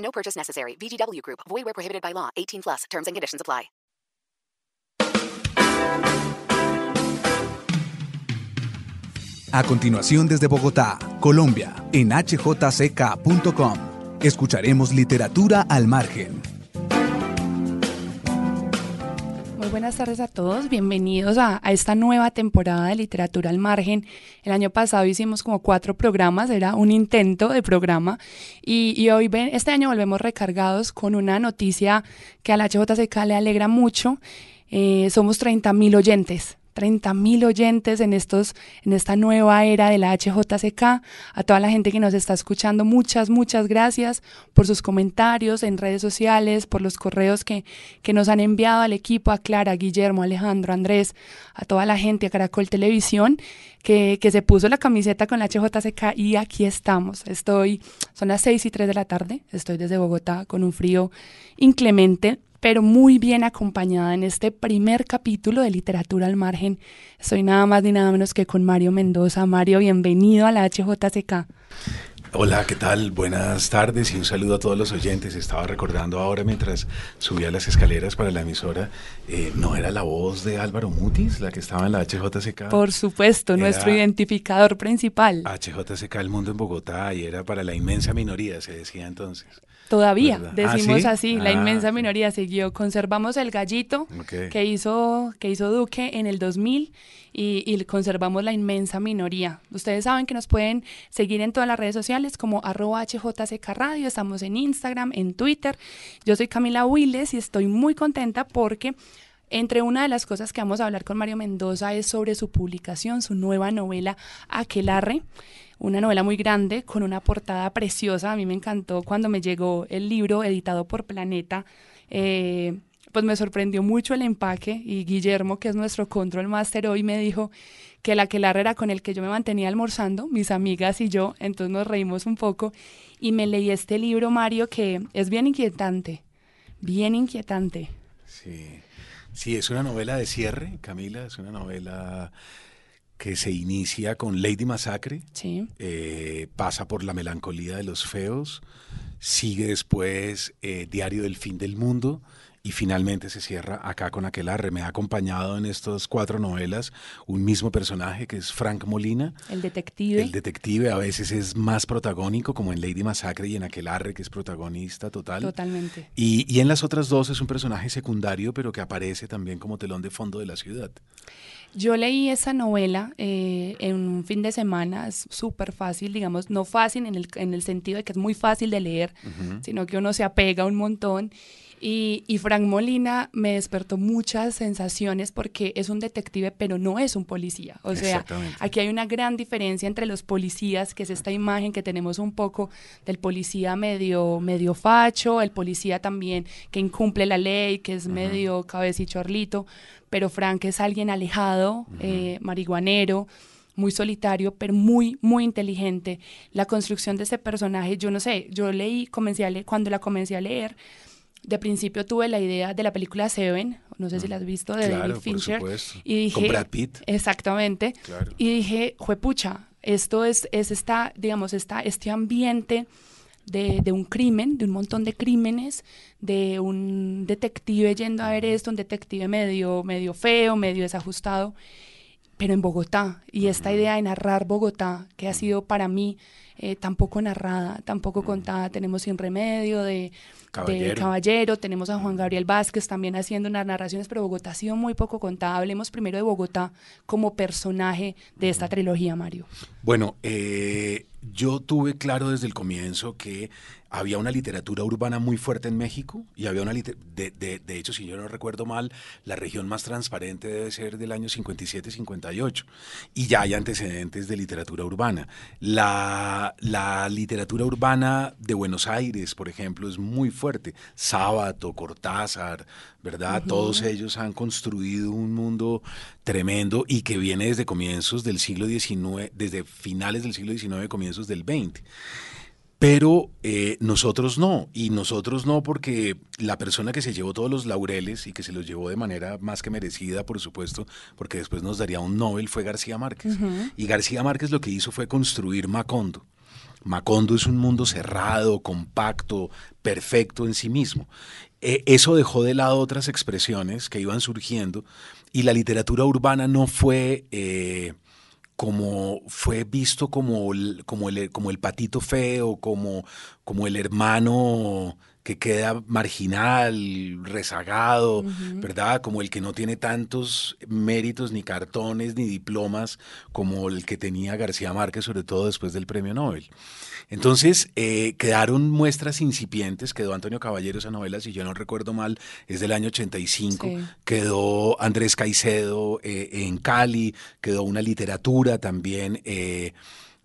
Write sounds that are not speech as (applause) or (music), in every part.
No purchase necessary. VGW Group. Void where prohibited by law. 18 plus. Terms and conditions apply. A continuación desde Bogotá, Colombia, en hjck.com, escucharemos literatura al margen. Buenas tardes a todos, bienvenidos a, esta nueva temporada de Literatura al Margen. El año pasado hicimos como cuatro programas, era un intento de programa y, hoy ven, este año volvemos recargados con una noticia que a la HJCK le alegra mucho. Eh, somos 30 mil oyentes 30 mil oyentes en, estos, en esta nueva era de la HJCK. A toda la gente que nos está escuchando, muchas, muchas gracias por sus comentarios en redes sociales, por los correos que, que nos han enviado al equipo, a Clara, Guillermo, Alejandro, Andrés, a toda la gente, a Caracol Televisión, que, que se puso la camiseta con la HJCK y aquí estamos. Estoy, son las 6 y 3 de la tarde, estoy desde Bogotá con un frío inclemente, pero muy bien acompañada en este primer capítulo de Literatura al Margen. Soy nada más ni nada menos que con Mario Mendoza. Mario, bienvenido a la HJCK. Hola, ¿qué tal? Buenas tardes y un saludo a todos los oyentes. Estaba recordando ahora mientras subía las escaleras para la emisora, eh, ¿no era la voz de Álvaro Mutis la que estaba en la HJCK? Por supuesto, era nuestro identificador principal. HJCK El Mundo en Bogotá y era para la inmensa minoría, se decía entonces. Todavía, ¿verdad? decimos ¿Ah, ¿sí? así, ah, la inmensa minoría siguió. Conservamos el gallito okay. que, hizo, que hizo Duque en el 2000 y, y, conservamos la inmensa minoría. Ustedes saben que nos pueden seguir en todas las redes sociales como arroba HJCK Radio, estamos en Instagram, en Twitter. Yo soy Camila Willes y estoy muy contenta porque... Entre una de las cosas que vamos a hablar con Mario Mendoza es sobre su publicación, su nueva novela Aquelarre una novela muy grande con una portada preciosa. A mí me encantó cuando me llegó el libro editado por Planeta. Eh, pues me sorprendió mucho el empaque y Guillermo, que es nuestro control master hoy, me dijo que la que la era con el que yo me mantenía almorzando, mis amigas y yo, entonces nos reímos un poco y me leí este libro, Mario, que es bien inquietante, bien inquietante. Sí, sí, es una novela de cierre, Camila, es una novela que se inicia con Lady Massacre, sí. eh, pasa por La melancolía de los feos, sigue después eh, Diario del fin del mundo y finalmente se cierra acá con Aquelarre. Me ha acompañado en estas cuatro novelas un mismo personaje que es Frank Molina. El detective. El detective a veces es más protagónico, como en Lady Massacre y en Aquelarre, que es protagonista total. Totalmente. Y, y en las otras dos es un personaje secundario, pero que aparece también como telón de fondo de la ciudad. Yo leí esa novela eh, en un fin de semana, es súper fácil, digamos, no fácil en el, en el sentido de que es muy fácil de leer, uh -huh. sino que uno se apega un montón. Y, y, Frank Molina me despertó muchas sensaciones porque es un detective, pero no es un policía. O sea, aquí hay una gran diferencia entre los policías, que es esta imagen que tenemos un poco del policía medio, medio facho, el policía también que incumple la ley, que es uh -huh. medio cabecichorlito, pero Frank es alguien alejado, uh -huh. eh, marihuanero, muy solitario, pero muy, muy inteligente. La construcción de ese personaje, yo no sé, yo leí, comencé a leer, cuando la comencé a leer, de principio tuve la idea de la película Seven, no sé si la has visto, de claro, David Fincher. Por y dije, Con Brad Pitt. Exactamente. Claro. Y dije, juepucha, esto es, es esta, digamos, esta, este ambiente de, de, un crimen, de un montón de crímenes, de un detective yendo a ver esto, un detective medio, medio feo, medio desajustado, pero en Bogotá. Y esta idea de narrar Bogotá, que ha sido para mí eh, tampoco narrada, tampoco contada, tenemos Sin Remedio de Caballero. de Caballero, tenemos a Juan Gabriel Vázquez también haciendo unas narraciones, pero Bogotá ha sido muy poco contada. Hablemos primero de Bogotá como personaje de esta trilogía, Mario. Bueno, eh, yo tuve claro desde el comienzo que había una literatura urbana muy fuerte en México y había una de, de, de, hecho, si yo no recuerdo mal, la región más transparente debe ser del año 57-58 y ya hay antecedentes de literatura urbana. La, la, la literatura urbana de Buenos Aires, por ejemplo, es muy fuerte. Sábato, Cortázar, ¿verdad? Todos ellos han construido un mundo tremendo y que viene desde comienzos del siglo XIX, desde finales del siglo XIX, comienzos del XX. Pero eh, nosotros no, y nosotros no porque la persona que se llevó todos los laureles y que se los llevó de manera más que merecida, por supuesto, porque después nos daría un Nobel, fue García Márquez. Y García Márquez lo que hizo fue construir Macondo. Macondo es un mundo cerrado, compacto, perfecto en sí mismo. Eh, eso dejó de lado otras expresiones que iban surgiendo y la literatura urbana no fue... Eh, como fue visto como el, como el, como el patito feo, como, como el hermano que queda marginal, rezagado, ¿verdad? Como el que no tiene tantos méritos, ni cartones, ni diplomas como el que tenía García Márquez, sobre todo después del premio Nobel. Entonces, eh, quedaron muestras incipientes, quedó Antonio Caballero esa novela, si yo no recuerdo mal, es del año 85, quedó Andrés Caicedo eh, en Cali, quedó una literatura también. Eh,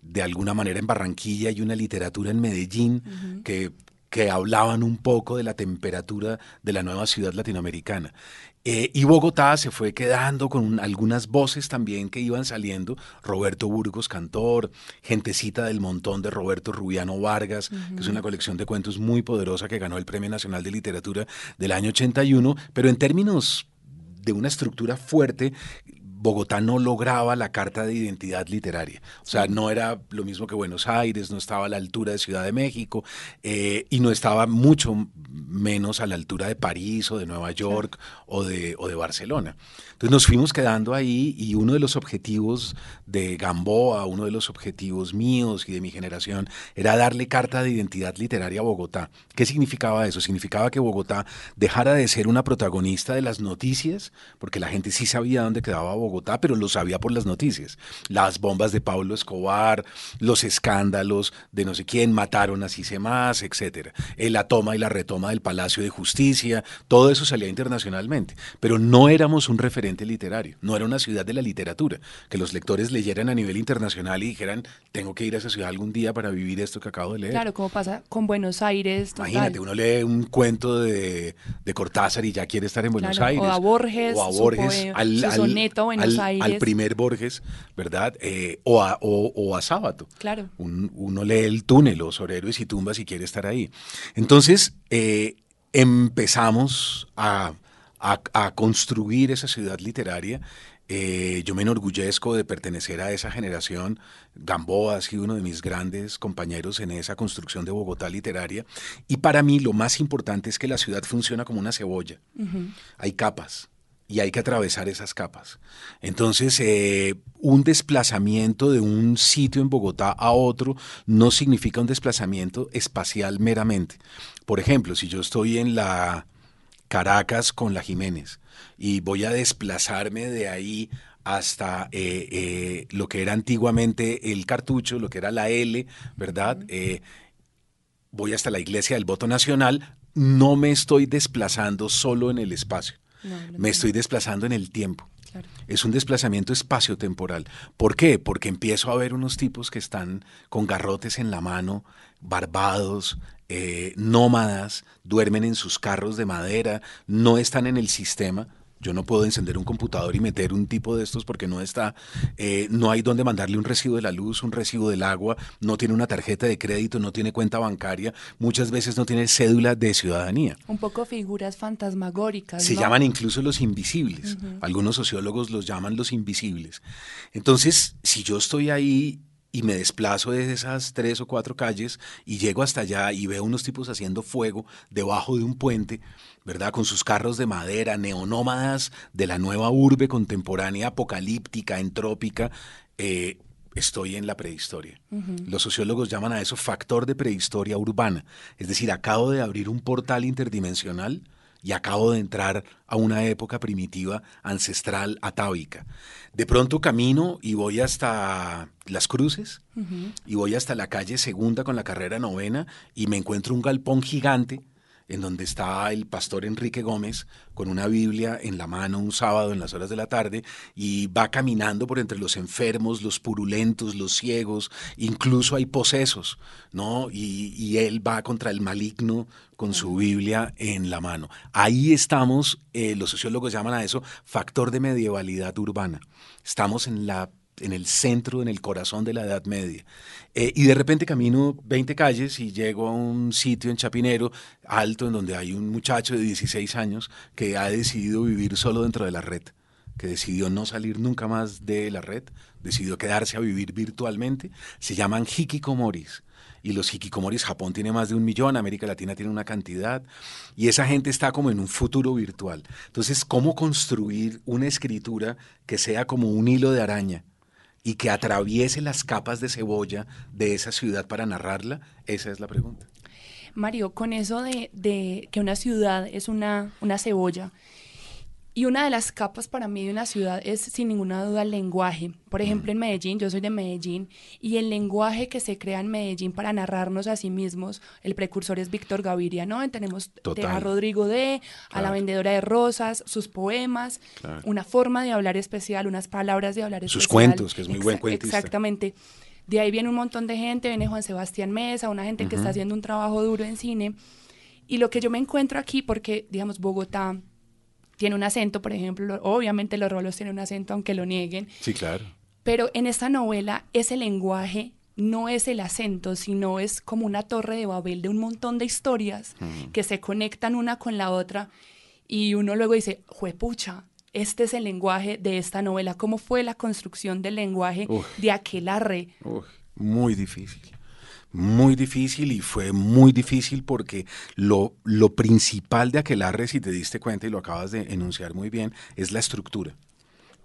de alguna manera en Barranquilla y una literatura en Medellín que que hablaban un poco de la temperatura de la nueva ciudad latinoamericana. Eh, y Bogotá se fue quedando con algunas voces también que iban saliendo. Roberto Burgos, cantor, Gentecita del Montón de Roberto Rubiano Vargas, que es una colección de cuentos muy poderosa que ganó el Premio Nacional de Literatura del año 81, pero en términos de una estructura fuerte, Bogotá no lograba la carta de identidad literaria. O sea, no era lo mismo que Buenos Aires, no estaba a la altura de Ciudad de México eh, y no estaba mucho menos a la altura de París o de Nueva York o, de, o de Barcelona. Entonces nos fuimos quedando ahí y uno de los objetivos de Gamboa, uno de los objetivos míos y de mi generación, era darle carta de identidad literaria a Bogotá. ¿Qué significaba eso? Significaba que Bogotá dejara de ser una protagonista de las noticias, porque la gente sí sabía dónde quedaba Bogotá, pero lo sabía por las noticias. Las bombas de Pablo Escobar, los escándalos de no sé quién, mataron a más, etcétera. Eh, la toma y la retoma del Palacio de Justicia, todo eso salía internacionalmente, pero no éramos un referente literario, no era una ciudad de la literatura, que los lectores leyeran a nivel internacional y dijeran, tengo que ir a esa ciudad algún día para vivir esto que acabo de leer. Claro, como pasa con Buenos Aires. Imagínate, uno lee un cuento de, de, Cortázar y ya quiere estar en Buenos Aires. O a Borges, o a Borges al, soneto Buenos Aires. al, primer Borges, ¿verdad? Eh, o, a, o, a Sábato. Claro. uno lee el túnel o sobre héroes y tumbas y quiere estar ahí. Entonces, eh, empezamos a a, construir esa ciudad literaria. Eh, yo me enorgullezco de pertenecer a esa generación. Gamboa ha sido uno de mis grandes compañeros en esa construcción de Bogotá literaria. Y para mí lo más importante es que la ciudad funciona como una cebolla. Hay capas y hay que atravesar esas capas. Entonces, eh, un desplazamiento de un sitio en Bogotá a otro no significa un desplazamiento espacial meramente. Por ejemplo, si yo estoy en la Caracas con la Jiménez y voy a desplazarme de ahí hasta eh, eh, lo que era antiguamente el cartucho, lo que era la L, ¿verdad? Voy hasta la iglesia del voto nacional, no me estoy desplazando solo en el espacio, me estoy desplazando en el tiempo. Es un desplazamiento espacio-temporal. ¿Por qué? Porque empiezo a ver unos tipos que están con garrotes en la mano, barbados, eh, nómadas, duermen en sus carros de madera, no están en el sistema. Yo no puedo encender un computador y meter un tipo de estos porque no está, eh, no hay donde mandarle un recibo de la luz, un recibo del agua, no tiene una tarjeta de crédito, no tiene cuenta bancaria, muchas veces no tiene cédula de ciudadanía. Un poco figuras fantasmagóricas. Se llaman incluso los invisibles. Algunos sociólogos los llaman los invisibles. Entonces, si yo estoy ahí y me desplazo de esas tres o cuatro calles y llego hasta allá y veo unos tipos haciendo fuego debajo de un puente, ¿verdad? Con sus carros de madera, neonómadas de la nueva urbe contemporánea, apocalíptica, entrópica. Eh, estoy en la prehistoria. Los sociólogos llaman a eso factor de prehistoria urbana. Es decir, acabo de abrir un portal interdimensional y acabo de entrar a una época primitiva, ancestral, atávica. De pronto camino y voy hasta Las Cruces y voy hasta la calle Segunda con la carrera novena y me encuentro un galpón gigante en donde está el pastor Enrique Gómez con una Biblia en la mano un sábado en las horas de la tarde y va caminando por entre los enfermos, los purulentos, los ciegos, incluso hay posesos, ¿no? Y, y él va contra el maligno con su Biblia en la mano. Ahí estamos, eh, los sociólogos llaman a eso factor de medievalidad urbana. Estamos en la en el centro, en el corazón de la Edad Media. Eh, y de repente camino 20 calles y llego a un sitio en Chapinero, alto, en donde hay un muchacho de 16 años que ha decidido vivir solo dentro de la red, que decidió no salir nunca más de la red, decidió quedarse a vivir virtualmente. Se llaman hikikomoris. Y los hikikomoris, Japón tiene más de un millón, América Latina tiene una cantidad, y esa gente está como en un futuro virtual. Entonces, ¿cómo construir una escritura que sea como un hilo de araña? Y que atraviese las capas de cebolla de esa ciudad para narrarla? Esa es la pregunta. Mario, con eso de, de que una ciudad es una, una cebolla, y una de las capas para mí de una ciudad es sin ninguna duda el lenguaje. Por ejemplo, en Medellín, yo soy de Medellín, y el lenguaje que se crea en Medellín para narrarnos a sí mismos, el precursor es Víctor Gaviria, ¿no? Tenemos a Rodrigo D, a la vendedora de rosas, sus poemas, una forma de hablar especial, unas palabras de hablar especial. Sus cuentos, que es muy buen cuentista. Exactamente. De ahí viene un montón de gente, viene Juan Sebastián Mesa, una gente que está haciendo un trabajo duro en cine. Y lo que yo me encuentro aquí, porque, digamos, Bogotá tiene un acento, por ejemplo, obviamente los rolos tienen un acento aunque lo nieguen. Sí, claro. Pero en esta novela ese lenguaje no es el acento, sino es como una torre de Babel de un montón de historias que se conectan una con la otra y uno luego dice, juepucha, este es el lenguaje de esta novela. ¿Cómo fue la construcción del lenguaje de Aquelarre? muy difícil muy difícil y fue muy difícil porque lo, lo principal de Aquelarre, si te diste cuenta y lo acabas de enunciar muy bien, es la estructura.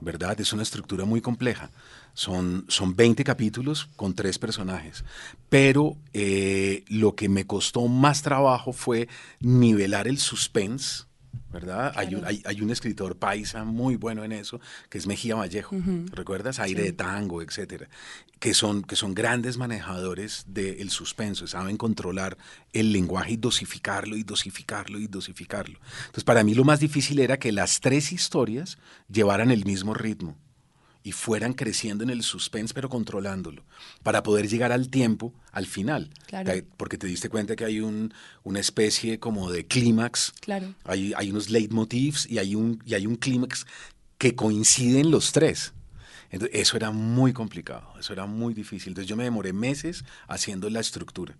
¿Verdad? Es una estructura muy compleja. Son, son 20 capítulos con tres personajes. Pero eh, lo que me costó más trabajo fue nivelar el suspense, ¿verdad? Hay, un, hay, un, escritor paisa muy bueno en eso, que es Mejía Vallejo, ¿recuerdas? Aire de tango, etcétera, que son, que son grandes manejadores del suspenso, saben controlar el lenguaje y dosificarlo y dosificarlo y dosificarlo. Entonces, para mí lo más difícil era que las tres historias llevaran el mismo ritmo y fueran creciendo en el suspense, pero controlándolo, para poder llegar al tiempo, al final. Porque te diste cuenta que hay un, una especie como de clímax, claro. hay, hay unos leitmotivs y hay un, y hay un clímax que coinciden los tres. Entonces, eso era muy complicado, eso era muy difícil. Entonces yo me demoré meses haciendo la estructura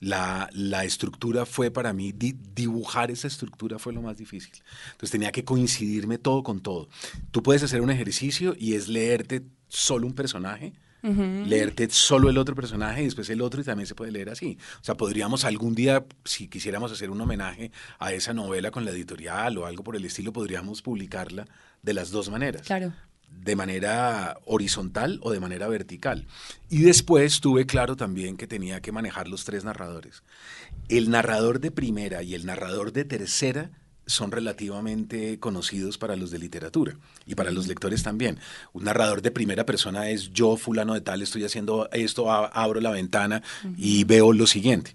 la, la estructura fue para mí, dibujar esa estructura fue lo más difícil. Entonces tenía que coincidirme todo con todo. Tú puedes hacer un ejercicio y es leerte solo un personaje, leerte solo el otro personaje y después el otro y también se puede leer así. O sea, podríamos algún día, si quisiéramos hacer un homenaje a esa novela con la editorial o algo por el estilo, podríamos publicarla de las dos maneras. Claro de manera horizontal o de manera vertical. Y después tuve claro también que tenía que manejar los tres narradores. El narrador de primera y el narrador de tercera son relativamente conocidos para los de literatura y para los lectores también. Un narrador de primera persona es yo, fulano de tal, estoy haciendo esto, abro la ventana y veo lo siguiente.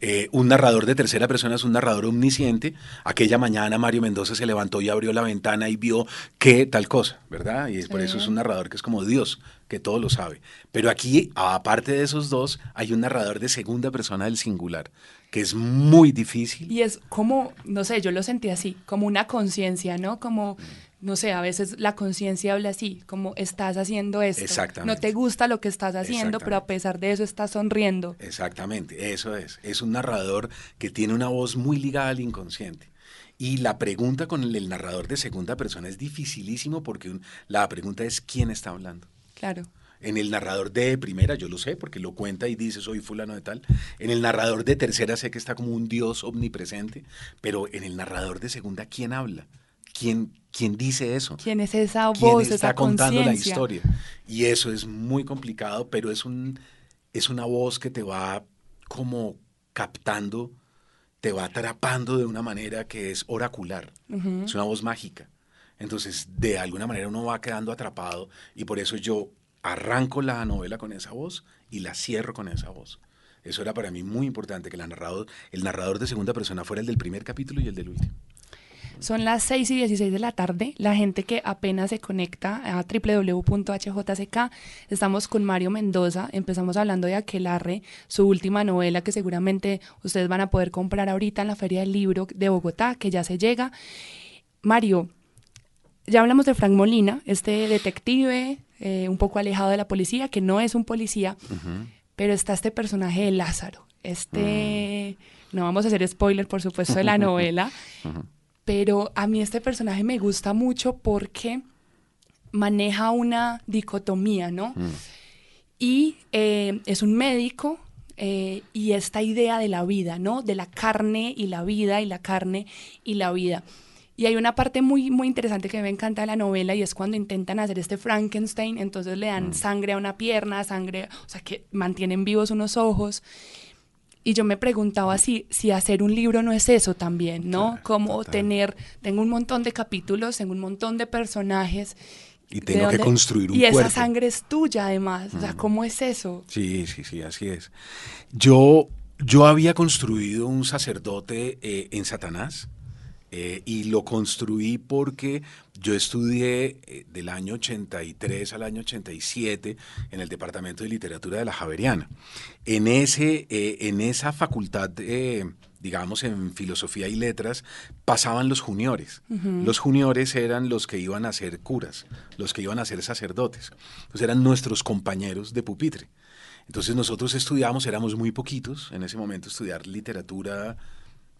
Eh, un narrador de tercera persona es un narrador omnisciente. Aquella mañana Mario Mendoza se levantó y abrió la ventana y vio que tal cosa, ¿verdad? Y por eso es un narrador que es como Dios, que todo lo sabe. Pero aquí, aparte de esos dos, hay un narrador de segunda persona del singular, que es muy difícil. Y es como, no sé, yo lo sentí así, como una conciencia, ¿no? Como, no sé, a veces la conciencia habla así, como estás haciendo esto. Exactamente. No te gusta lo que estás haciendo, pero a pesar de eso estás sonriendo. Exactamente, eso es. Es un narrador que tiene una voz muy ligada al inconsciente. Y la pregunta con el, narrador de segunda persona es dificilísimo porque la pregunta es quién está hablando. Claro. En el narrador de primera, yo lo sé, porque lo cuenta y dice soy fulano de tal. En el narrador de tercera sé que está como un dios omnipresente, pero en el narrador de segunda, ¿quién habla? ¿Quién, quién dice eso? ¿Quién es esa voz, ¿Quién está contando la historia? Y eso es muy complicado, pero es, un, es una voz que te va como captando, te va atrapando de una manera que es oracular. Es una voz mágica. Entonces, de alguna manera uno va quedando atrapado y por eso yo arranco la novela con esa voz y la cierro con esa voz. Eso era para mí muy importante, que el narrador, el narrador de segunda persona fuera el del primer capítulo y el del último. Son las 6 y 16 de la tarde. La gente que apenas se conecta a www.hjck, estamos con Mario Mendoza. Empezamos hablando de Aquelarre, su última novela que seguramente ustedes van a poder comprar ahorita en la Feria del Libro de Bogotá, que ya se llega. Mario, ya hablamos de Frank Molina, este detective eh, un poco alejado de la policía, que no es un policía, pero está este personaje de Lázaro. Este, mm. no vamos a hacer spoiler, por supuesto, de la (laughs) novela, pero a mí este personaje me gusta mucho porque maneja una dicotomía, ¿no? Mm. Y eh, es un médico eh, y esta idea de la vida, ¿no? De la carne y la vida y la carne y la vida. Y hay una parte muy, muy interesante que me encanta de la novela y es cuando intentan hacer este Frankenstein, entonces le dan mm. sangre a una pierna, sangre, o sea, que mantienen vivos unos ojos. Y yo me preguntaba si, si hacer un libro no es eso también, ¿no? Como tener, tengo un montón de capítulos, tengo un montón de personajes. Y tengo que construir un Y esa sangre es tuya además, o sea, ¿cómo es eso? Sí, sí, sí, así es. Yo, yo había construido un sacerdote eh, en Satanás, eh, y lo construí porque yo estudié eh, del año 83 al año 87 en el Departamento de Literatura de la Javeriana. En, ese, eh, en esa facultad, digamos, en filosofía y letras, pasaban los juniores. Los juniores eran los que iban a ser curas, los que iban a ser sacerdotes. Entonces eran nuestros compañeros de pupitre. Entonces nosotros estudiábamos, éramos muy poquitos en ese momento, estudiar literatura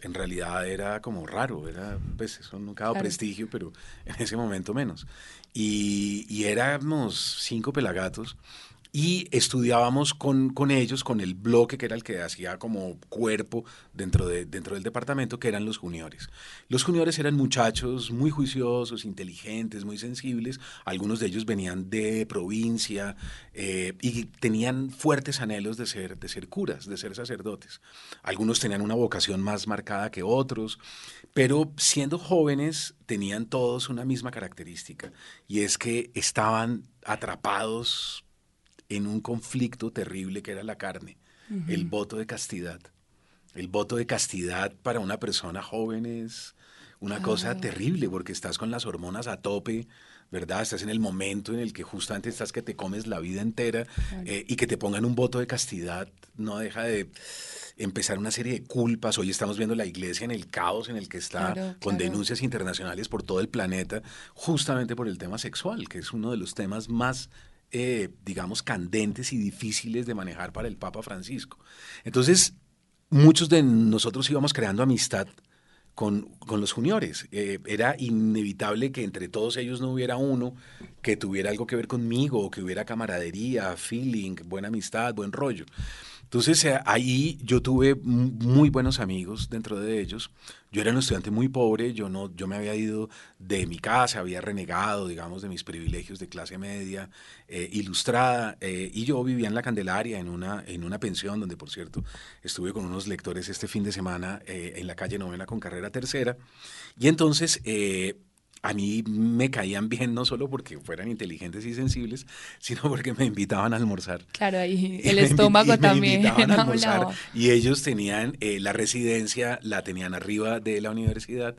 en realidad era como raro, era, pues eso nunca ha dado prestigio, pero en ese momento menos. Y, y éramos cinco pelagatos y estudiábamos con, con, ellos, con el bloque que era el que hacía como cuerpo dentro, de, dentro del departamento, que eran los juniores. Los juniores eran muchachos muy juiciosos, inteligentes, muy sensibles, algunos de ellos venían de provincia eh, y tenían fuertes anhelos de ser, de ser curas, de ser sacerdotes. Algunos tenían una vocación más marcada que otros, pero siendo jóvenes tenían todos una misma característica, y es que estaban atrapados en un conflicto terrible que era la carne, el voto de castidad. El voto de castidad para una persona joven es una cosa terrible porque estás con las hormonas a tope, ¿verdad? Estás en el momento en el que justamente estás que te comes la vida entera eh, y que te pongan un voto de castidad no deja de empezar una serie de culpas. Hoy estamos viendo la iglesia en el caos en el que está, con denuncias internacionales por todo el planeta, justamente por el tema sexual, que es uno de los temas más eh, digamos, candentes y difíciles de manejar para el Papa Francisco. Entonces, muchos de nosotros íbamos creando amistad con, los juniores. Eh, era inevitable que entre todos ellos no hubiera uno que tuviera algo que ver conmigo, que hubiera camaradería, feeling, buena amistad, buen rollo. Entonces eh, ahí yo tuve muy buenos amigos dentro de ellos. Yo era un estudiante muy pobre, yo, no, yo me había ido de mi casa, había renegado, digamos, de mis privilegios de clase media, eh, ilustrada, eh, y yo vivía en la Candelaria, en una, en una pensión, donde por cierto estuve con unos lectores este fin de semana en la calle Novena con carrera tercera. Y entonces a mí me caían bien no solo porque fueran inteligentes y sensibles, sino porque me invitaban a almorzar. Claro, y el estómago también. (laughs) y ellos tenían eh, la residencia, la tenían arriba de la universidad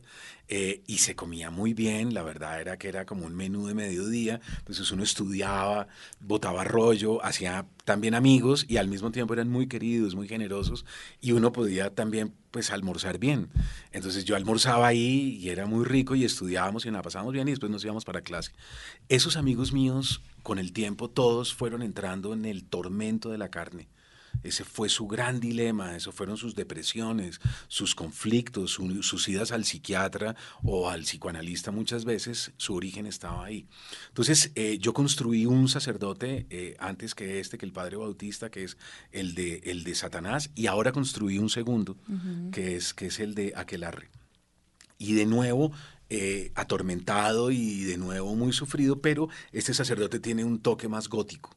eh, y se comía muy bien, la verdad era que era como un menú de mediodía, pues uno estudiaba, botaba rollo, hacía también amigos y al mismo tiempo eran muy queridos, muy generosos y uno podía también pues almorzar bien. Entonces yo almorzaba ahí y era muy rico y estudiábamos y la pasábamos bien y después nos íbamos para clase. Esos amigos míos con el tiempo todos fueron entrando en el tormento de la carne ese fue su gran dilema, eso fueron sus depresiones, sus conflictos, sus idas al psiquiatra o al psicoanalista muchas veces, su origen estaba ahí. Entonces, eh, yo construí un sacerdote eh, antes que este, que el Padre Bautista, que es el de, el de Satanás, y ahora construí un segundo, que, es, que es el de Aquelarre. Y de nuevo, eh, atormentado y de nuevo muy sufrido, pero este sacerdote tiene un toque más gótico.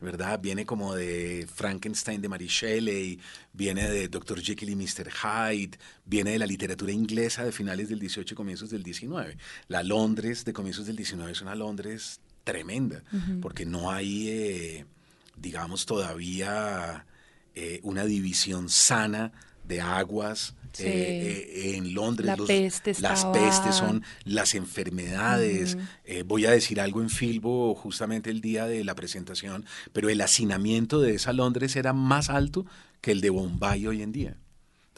¿Verdad? Viene como de Frankenstein de Mary Shelley, viene de Dr. Jekyll y Mr. Hyde, viene de la literatura inglesa de finales del 18 y comienzos del 19. La Londres de comienzos del 19 es una Londres tremenda, porque no hay, eh, digamos, todavía eh, una división sana de aguas. Sí. eh, eh, en Londres La los- peste las pestes son las enfermedades. Eh, voy a decir algo en Filbo justamente el día de la presentación, pero el hacinamiento de esa Londres era más alto que el de Bombay hoy en día.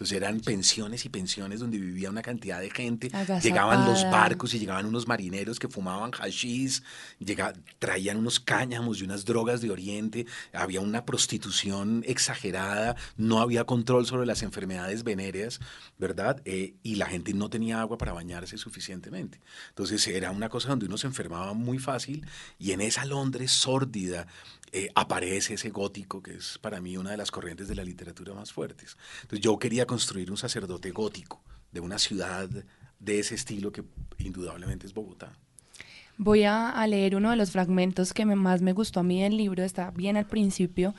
Entonces eran pensiones y pensiones donde vivía una cantidad de gente. Agazapada. Llegaban los barcos y llegaban unos marineros que fumaban hashish, llega- traían unos cáñamos y unas drogas de Oriente. Había una prostitución exagerada, no había control sobre las enfermedades venéreas, ¿verdad? Eh, y la gente no tenía agua para bañarse suficientemente. Entonces era una cosa donde uno se enfermaba muy fácil y en esa Londres sórdida eh, aparece ese gótico que es para mí una de las corrientes de la literatura más fuertes. Entonces yo quería construir un sacerdote gótico de una ciudad de ese estilo que indudablemente es Bogotá. Voy a, leer uno de los fragmentos que más me gustó a mí del libro, está bien al principio,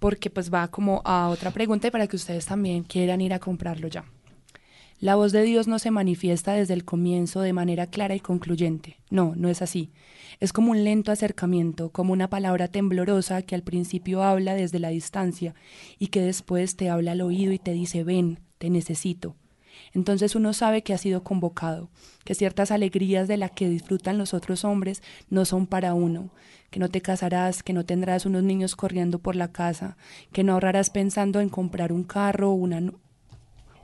porque pues va como a otra pregunta y para que ustedes también quieran ir a comprarlo ya. La voz de Dios no se manifiesta desde el comienzo de manera clara y concluyente. No, no es así. Es como un lento acercamiento, como una palabra temblorosa que al principio habla desde la distancia y que después te habla al oído y te dice, ven, te necesito. Entonces uno sabe que ha sido convocado, que ciertas alegrías de las que disfrutan los otros hombres no son para uno, que no te casarás, que no tendrás unos niños corriendo por la casa, que no ahorrarás pensando en comprar un carro o una,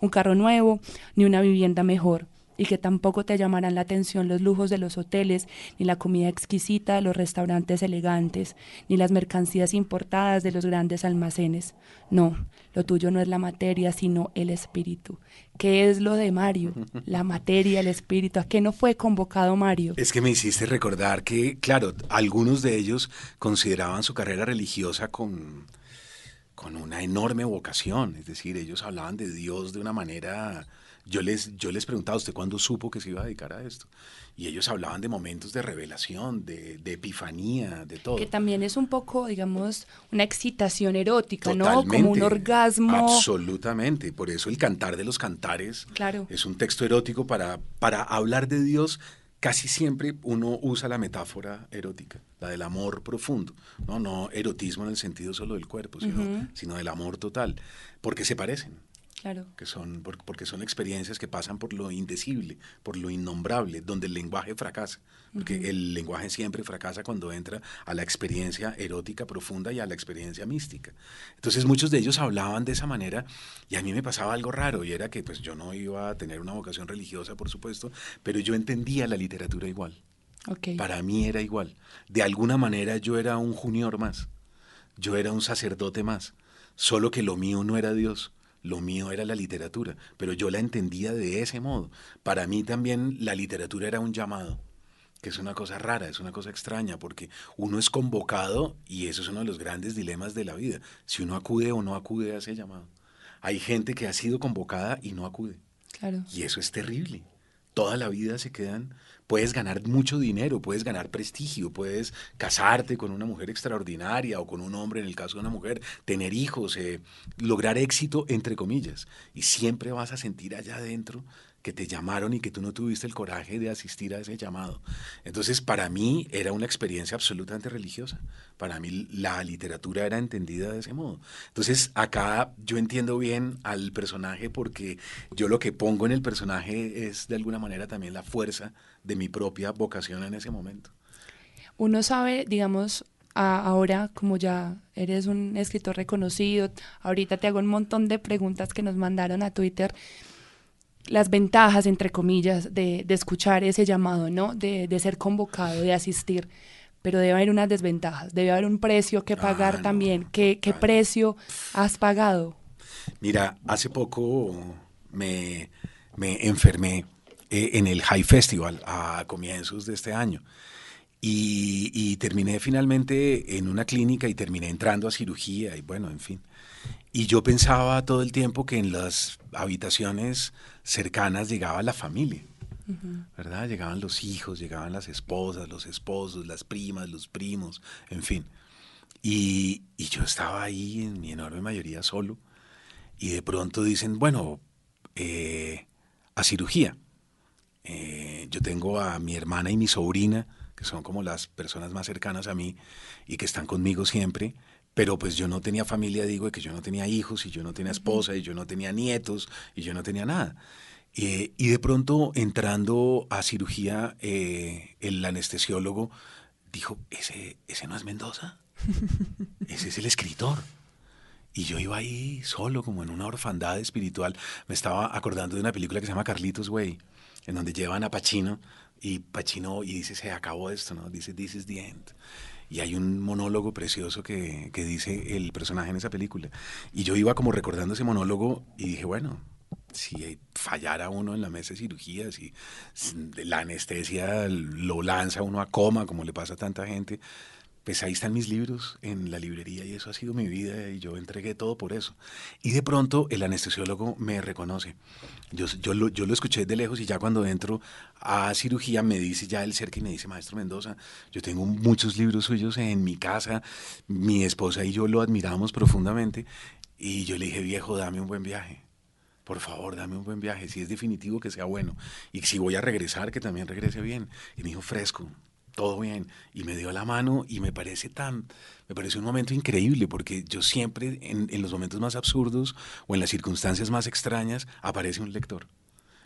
un carro nuevo ni una vivienda mejor y que tampoco te llamarán la atención los lujos de los hoteles, ni la comida exquisita de los restaurantes elegantes, ni las mercancías importadas de los grandes almacenes. No, lo tuyo no es la materia, sino el espíritu. ¿Qué es lo de Mario? (laughs) La materia, el espíritu. ¿A qué no fue convocado Mario? Es que me hiciste recordar que, claro, algunos de ellos consideraban su carrera religiosa con, con una enorme vocación, es decir, ellos hablaban de Dios de una manera... Yo les, yo les preguntaba, ¿usted cuándo supo que se iba a dedicar a esto? Y ellos hablaban de momentos de revelación, de, de epifanía, de todo. Que también es un poco, digamos, una excitación erótica, ¿no? Como un orgasmo. Absolutamente. Por eso el cantar de los cantares Claro. es un texto erótico para, para hablar de Dios. Casi siempre uno usa la metáfora erótica, la del amor profundo, no, no erotismo en el sentido solo del cuerpo, sino, sino del amor total, porque se parecen Claro. que son por- porque son experiencias que pasan por lo indecible, por lo innombrable, donde el lenguaje fracasa, porque el lenguaje siempre fracasa cuando entra a la experiencia erótica profunda y a la experiencia mística. Entonces muchos de ellos hablaban de esa manera y a mí me pasaba algo raro y era que pues yo no iba a tener una vocación religiosa, por supuesto, pero yo entendía la literatura igual. Para mí era igual. De alguna manera yo era un junior más. Yo era un sacerdote más. Solo que lo mío no era Dios. Lo mío era la literatura. Pero yo la entendía de ese modo. Para mí también la literatura era un llamado. Que es una cosa rara, es una cosa extraña, porque uno es convocado y eso es uno de los grandes dilemas de la vida. Si uno acude o no acude a ese llamado. Hay gente que ha sido convocada y no acude. Claro. Y eso es terrible. Toda la vida se quedan. Puedes ganar mucho dinero, puedes ganar prestigio, puedes casarte con una mujer extraordinaria o con un hombre, en el caso de una mujer, tener hijos, eh, lograr éxito, entre comillas. Y siempre vas a sentir allá adentro que te llamaron y que tú no tuviste el coraje de asistir a ese llamado. Entonces, para mí era una experiencia absolutamente religiosa. Para mí la literatura era entendida de ese modo. Entonces, acá yo entiendo bien al personaje porque yo lo que pongo en el personaje es de alguna manera también la fuerza de mi propia vocación en ese momento. Uno sabe, digamos, ahora como ya eres un escritor reconocido, ahorita te hago un montón de preguntas que nos mandaron a Twitter, las ventajas, entre comillas, de, de escuchar ese llamado, ¿no? De, de ser convocado, de asistir. Pero debe haber unas desventajas, debe haber un precio que pagar Ah, no, también. ¿Qué, qué precio has pagado? Mira, hace poco me, me enfermé eh, en el High Festival a comienzos de este año. Y, y terminé finalmente en una clínica y terminé entrando a cirugía y bueno, en fin. Y yo pensaba todo el tiempo que en las habitaciones cercanas llegaba la familia, ¿verdad? Llegaban los hijos, llegaban las esposas, los esposos, las primas, los primos, en fin. Y, y yo estaba ahí en mi enorme mayoría solo y de pronto dicen, bueno, eh, a cirugía. Eh, yo tengo a mi hermana y mi sobrina, que son como las personas más cercanas a mí y que están conmigo siempre, pero pues yo no tenía familia, digo, que yo no tenía hijos y yo no tenía esposa y yo no tenía nietos y yo no tenía nada. Eh, y de pronto entrando a cirugía, eh, el anestesiólogo dijo, ¿ese, ese no es Mendoza, ese es el escritor. Y yo iba ahí solo, como en una orfandad espiritual. Me estaba acordando de una película que se llama Carlitos Way, en donde llevan a Pacino y Pacino y dice, se acabó esto, ¿no? Dice, this is the end. Y hay un monólogo precioso que, que dice el personaje en esa película. Y yo iba como recordando ese monólogo y dije, bueno, si fallara uno en la mesa de cirugía, si la anestesia lo lanza uno a coma, como le pasa a tanta gente, pues ahí están mis libros en la librería y eso ha sido mi vida y yo entregué todo por eso. Y de pronto el anestesiólogo me reconoce. Yo, yo, lo, yo lo escuché de lejos y ya cuando entro a cirugía me dice ya el cerca y me dice, maestro Mendoza, yo tengo muchos libros suyos en mi casa, mi esposa y yo lo admiramos profundamente y yo le dije, viejo, dame un buen viaje. Por favor, dame un buen viaje. Si es definitivo, que sea bueno. Y si voy a regresar, que también regrese bien. Y me dijo, fresco, todo bien. Y me dio la mano y me parece tan, me parece un momento increíble porque yo siempre en, en, los momentos más absurdos o en las circunstancias más extrañas aparece un lector.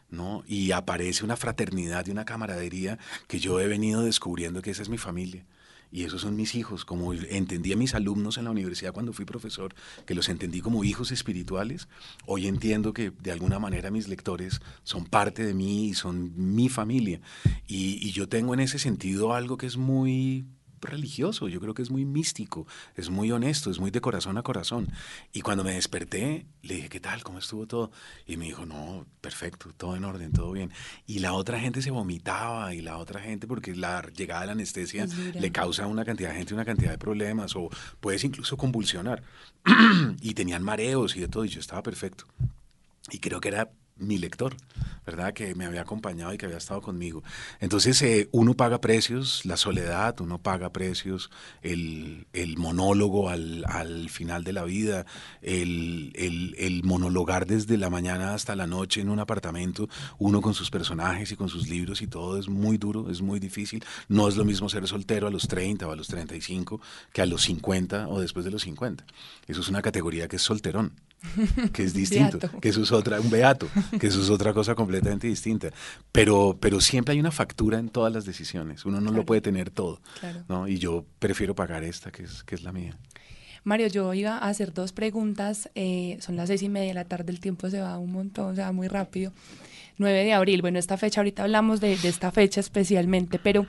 ¿no? Y aparece una fraternidad y una camaradería que yo he venido descubriendo que esa es mi familia. Y esos son mis hijos, como entendí a mis alumnos en la universidad cuando fui profesor, que los entendí como hijos espirituales, hoy entiendo que de alguna manera mis lectores son parte de mí y son mi familia. Y, y yo tengo en ese sentido algo que es muy religioso, yo creo que es muy místico, es muy honesto, es muy de corazón a corazón. Y cuando me desperté, le dije, ¿qué tal? ¿Cómo estuvo todo? Y me dijo, no, perfecto, todo en orden, todo bien. Y la otra gente se vomitaba y la otra gente, porque la llegada de la anestesia le causa a una cantidad de gente una cantidad de problemas o puedes incluso convulsionar. (clears throat) y tenían mareos y de todo, y yo estaba perfecto. Y creo que era mi lector, ¿verdad? Que me había acompañado y que había estado conmigo. Entonces, eh, uno paga precios, la soledad, uno paga precios, el, el monólogo al, al, final de la vida, el, el, el, monologar desde la mañana hasta la noche en un apartamento, uno con sus personajes y con sus libros y todo es muy duro, es muy difícil. No es lo mismo ser soltero a los 30 o a los 35 que a los 50 o después de los 50. Eso es una categoría que es solterón (laughs) que es distinto, que eso es otra, un beato, que eso es otra cosa completamente distinta. Pero, pero siempre hay una factura en todas las decisiones, uno no Claro. lo puede tener todo, Claro. ¿no? Y yo prefiero pagar esta, que es, que es la mía. Mario, yo iba a hacer dos preguntas. eh, son las seis y media de la tarde, el tiempo se va un montón, se va muy rápido. 9 de abril, bueno, esta fecha, ahorita hablamos de, de esta fecha especialmente, pero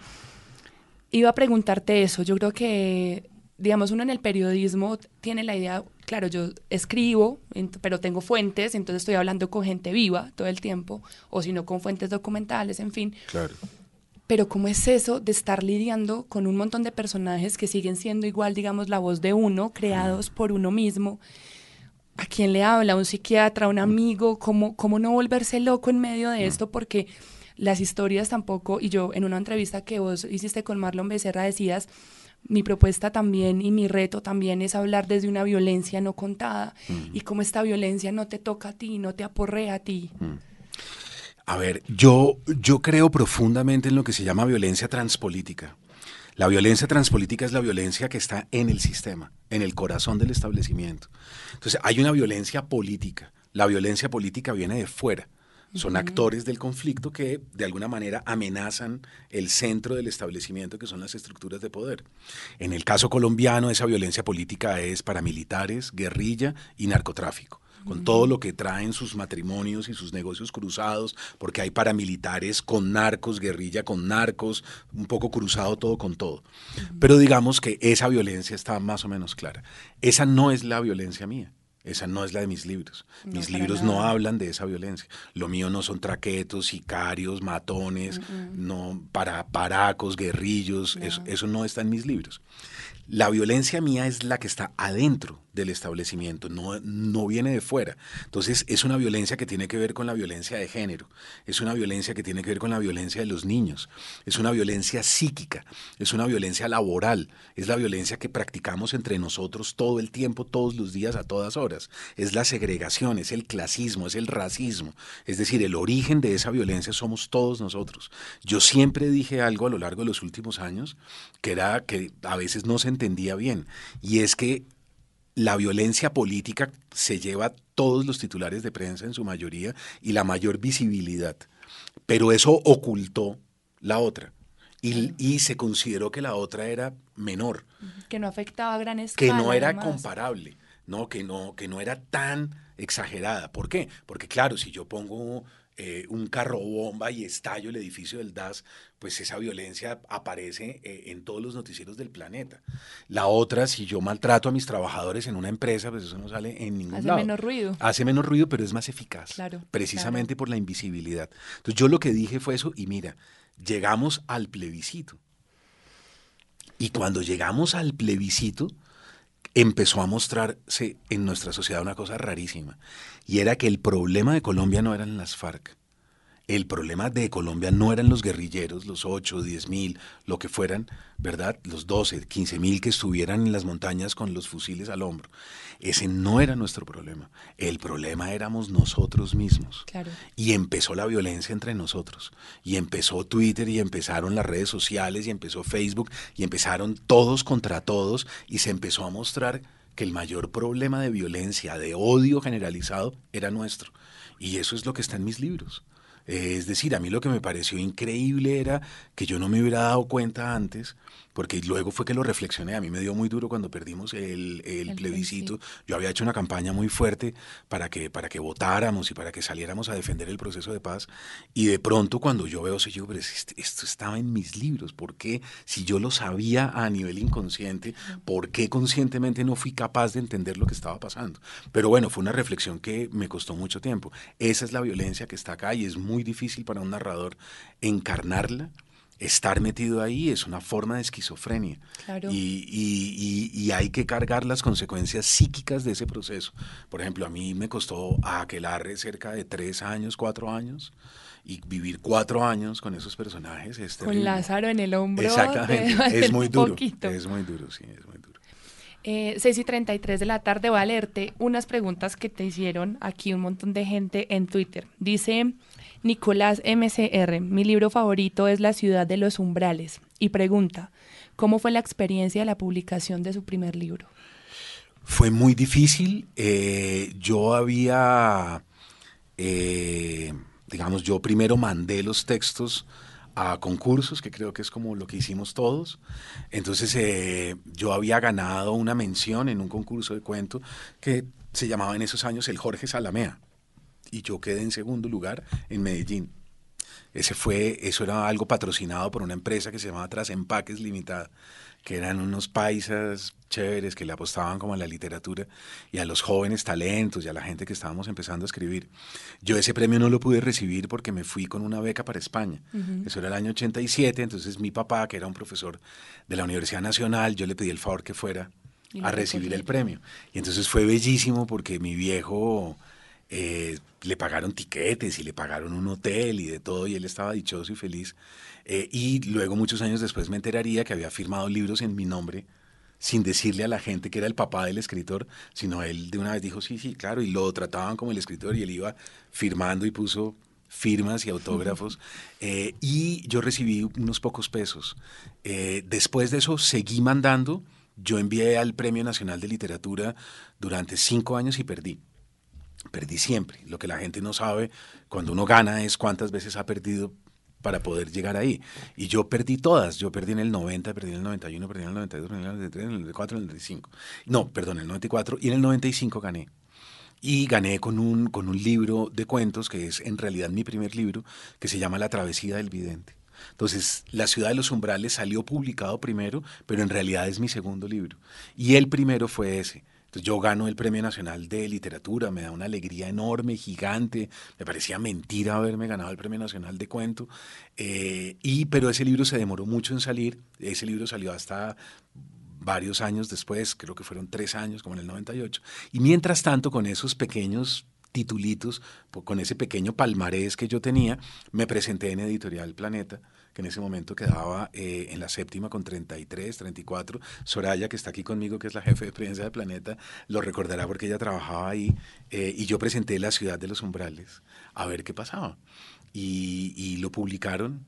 iba a preguntarte eso. Yo creo que, digamos, uno en el periodismo tiene la idea, claro, yo escribo, pero tengo fuentes, entonces estoy hablando con gente viva todo el tiempo, o si no, con fuentes documentales, en fin. Claro. Pero ¿cómo es eso de estar lidiando con un montón de personajes que siguen siendo igual, digamos, la voz de uno, creados por uno mismo? ¿A quién le habla? ¿A un psiquiatra? ¿A un amigo? ¿Cómo, ¿Cómo no volverse loco en medio de esto? Porque las historias tampoco, y yo en una entrevista que vos hiciste con Marlon Becerra decías, mi propuesta también y mi reto también es hablar desde una violencia no contada y cómo esta violencia no te toca a ti, no te aporrea a ti. A ver, yo, yo creo profundamente en lo que se llama violencia transpolítica. La violencia transpolítica es la violencia que está en el sistema, en el corazón del establecimiento. Entonces, hay una violencia política. La violencia política viene de fuera. Son actores del conflicto que de alguna manera amenazan el centro del establecimiento, que son las estructuras de poder. En el caso colombiano, esa violencia política es paramilitares, guerrilla y narcotráfico con todo lo que traen sus matrimonios y sus negocios cruzados, porque hay paramilitares con narcos, guerrilla con narcos, un poco cruzado todo con todo. Pero digamos que esa violencia está más o menos clara. Esa no es la violencia mía. Esa no es la de mis libros. No, mis libros no hablan de esa violencia. Lo mío no son traquetos, sicarios, matones, no para paracos, guerrillos. Eso, eso no está en mis libros. La violencia mía es la que está adentro del establecimiento, no, no viene de fuera. Entonces es una violencia que tiene que ver con la violencia de género, es una violencia que tiene que ver con la violencia de los niños, es una violencia psíquica, es una violencia laboral, es la violencia que practicamos entre nosotros todo el tiempo, todos los días, a todas horas. Es la segregación, es el clasismo, es el racismo. Es decir, el origen de esa violencia somos todos nosotros. Yo siempre dije algo a lo largo de los últimos años que era que a veces no se entendía bien, y es que la violencia política se lleva todos los titulares de prensa en su mayoría y la mayor visibilidad, pero eso ocultó la otra. Y, y, se consideró que la otra era menor. Que no afectaba a gran escala. Que no era comparable, ¿no? Que, no, que no era tan exagerada. ¿Por qué? Porque claro, si yo pongo eh, un carro bomba y estallo el edificio del DAS, pues esa violencia aparece eh, en todos los noticieros del planeta. La otra, si yo maltrato a mis trabajadores en una empresa, pues eso no sale en ningún lado. Hace menos ruido. Hace menos ruido, pero es más eficaz. Claro. Precisamente por la invisibilidad. Entonces yo lo que dije fue eso y mira, llegamos al plebiscito. Y cuando llegamos al plebiscito, empezó a mostrarse en nuestra sociedad una cosa rarísima, y era que el problema de Colombia no eran las FARC, el problema de Colombia no eran los guerrilleros, los 8, 10 mil, lo que fueran, ¿verdad? Los 12, 15 mil que estuvieran en las montañas con los fusiles al hombro. Ese no era nuestro problema. El problema éramos nosotros mismos. Claro. Y empezó la violencia entre nosotros. Y empezó Twitter y empezaron las redes sociales y empezó Facebook y empezaron todos contra todos y se empezó a mostrar que el mayor problema de violencia, de odio generalizado, era nuestro. Y eso es lo que está en mis libros. Es decir, a mí lo que me pareció increíble era que yo no me hubiera dado cuenta antes porque luego fue que lo reflexioné, a mí me dio muy duro cuando perdimos el, el, plebiscito, yo había hecho una campaña muy fuerte para que, para que votáramos y para que saliéramos a defender el proceso de paz, y de pronto cuando yo veo eso, yo, pero esto estaba en mis libros, ¿por qué? Si yo lo sabía a nivel inconsciente, ¿por qué conscientemente no fui capaz de entender lo que estaba pasando? Pero bueno, fue una reflexión que me costó mucho tiempo. Esa es la violencia que está acá y es muy difícil para un narrador encarnarla estar metido ahí es una forma de esquizofrenia. Y, hay que cargar las consecuencias psíquicas de ese proceso. Por ejemplo, a mí me costó a Aquelarre cerca de tres años, cuatro años, y vivir cuatro años con esos personajes. Es con Lázaro en el hombro. Exactamente, (laughs) es muy duro. Es muy duro, sí, es muy duro. Eh, 6 y 33 de la tarde voy a leerte unas preguntas que te hicieron aquí un montón de gente en Twitter. Dice Nicolás MCR, mi libro favorito es La ciudad de los umbrales y pregunta, ¿cómo fue la experiencia de la publicación de su primer libro? Fue muy difícil. Eh, yo había, eh, digamos, yo primero mandé los textos a concursos, que creo que es como lo que hicimos todos. Entonces eh, yo había ganado una mención en un concurso de cuento que se llamaba en esos años el Jorge Salamea y yo quedé en segundo lugar en Medellín. Ese fue, eso era algo patrocinado por una empresa que se llamaba Trasempaques Limitada, que eran unos paisas chéveres que le apostaban como a la literatura y a los jóvenes talentos y a la gente que estábamos empezando a escribir. Yo ese premio no lo pude recibir porque me fui con una beca para España. Eso era el año 87, entonces mi papá, que era un profesor de la Universidad Nacional, yo le pedí el favor que fuera a recibir el premio. Y entonces fue bellísimo porque mi viejo eh, le pagaron tiquetes y le pagaron un hotel y de todo, y él estaba dichoso y feliz. Eh, y luego, muchos años después, me enteraría que había firmado libros en mi nombre sin decirle a la gente que era el papá del escritor, sino él de una vez dijo, sí, sí, claro, y lo trataban como el escritor y él iba firmando y puso firmas y autógrafos. (laughs) Eh, y yo recibí unos pocos pesos. después de eso seguí mandando. Yo envié al Premio Nacional de Literatura durante cinco años y perdí perdí siempre. Lo que la gente no sabe cuando uno gana es cuántas veces ha perdido para poder llegar ahí. Y yo perdí todas. Yo perdí en el 90, perdí en el 91, perdí en el 92, perdí en el 93, en el 94, en el 95. No, perdón, en el 94 y en el 95 gané. Y gané con un, con un libro de cuentos que es en realidad mi primer libro, que se llama La Travesía del Vidente. Entonces, La Ciudad de los Umbrales salió publicado primero, pero en realidad es mi segundo libro. Y el primero fue ese, entonces yo gano el Premio Nacional de Literatura, me da una alegría enorme, gigante, me parecía mentira haberme ganado el Premio Nacional de Cuento, eh, y, pero ese libro se demoró mucho en salir, ese libro salió hasta varios años después, creo que fueron tres años, como en el 98, y mientras tanto con esos pequeños titulitos, con ese pequeño palmarés que yo tenía, me presenté en Editorial Planeta, que en ese momento quedaba eh, en la séptima con 33, 34. Soraya, que está aquí conmigo, que es la jefe de prensa de Planeta, lo recordará porque ella trabajaba ahí, eh, y yo presenté La ciudad de los umbrales, a ver qué pasaba. Y, lo publicaron,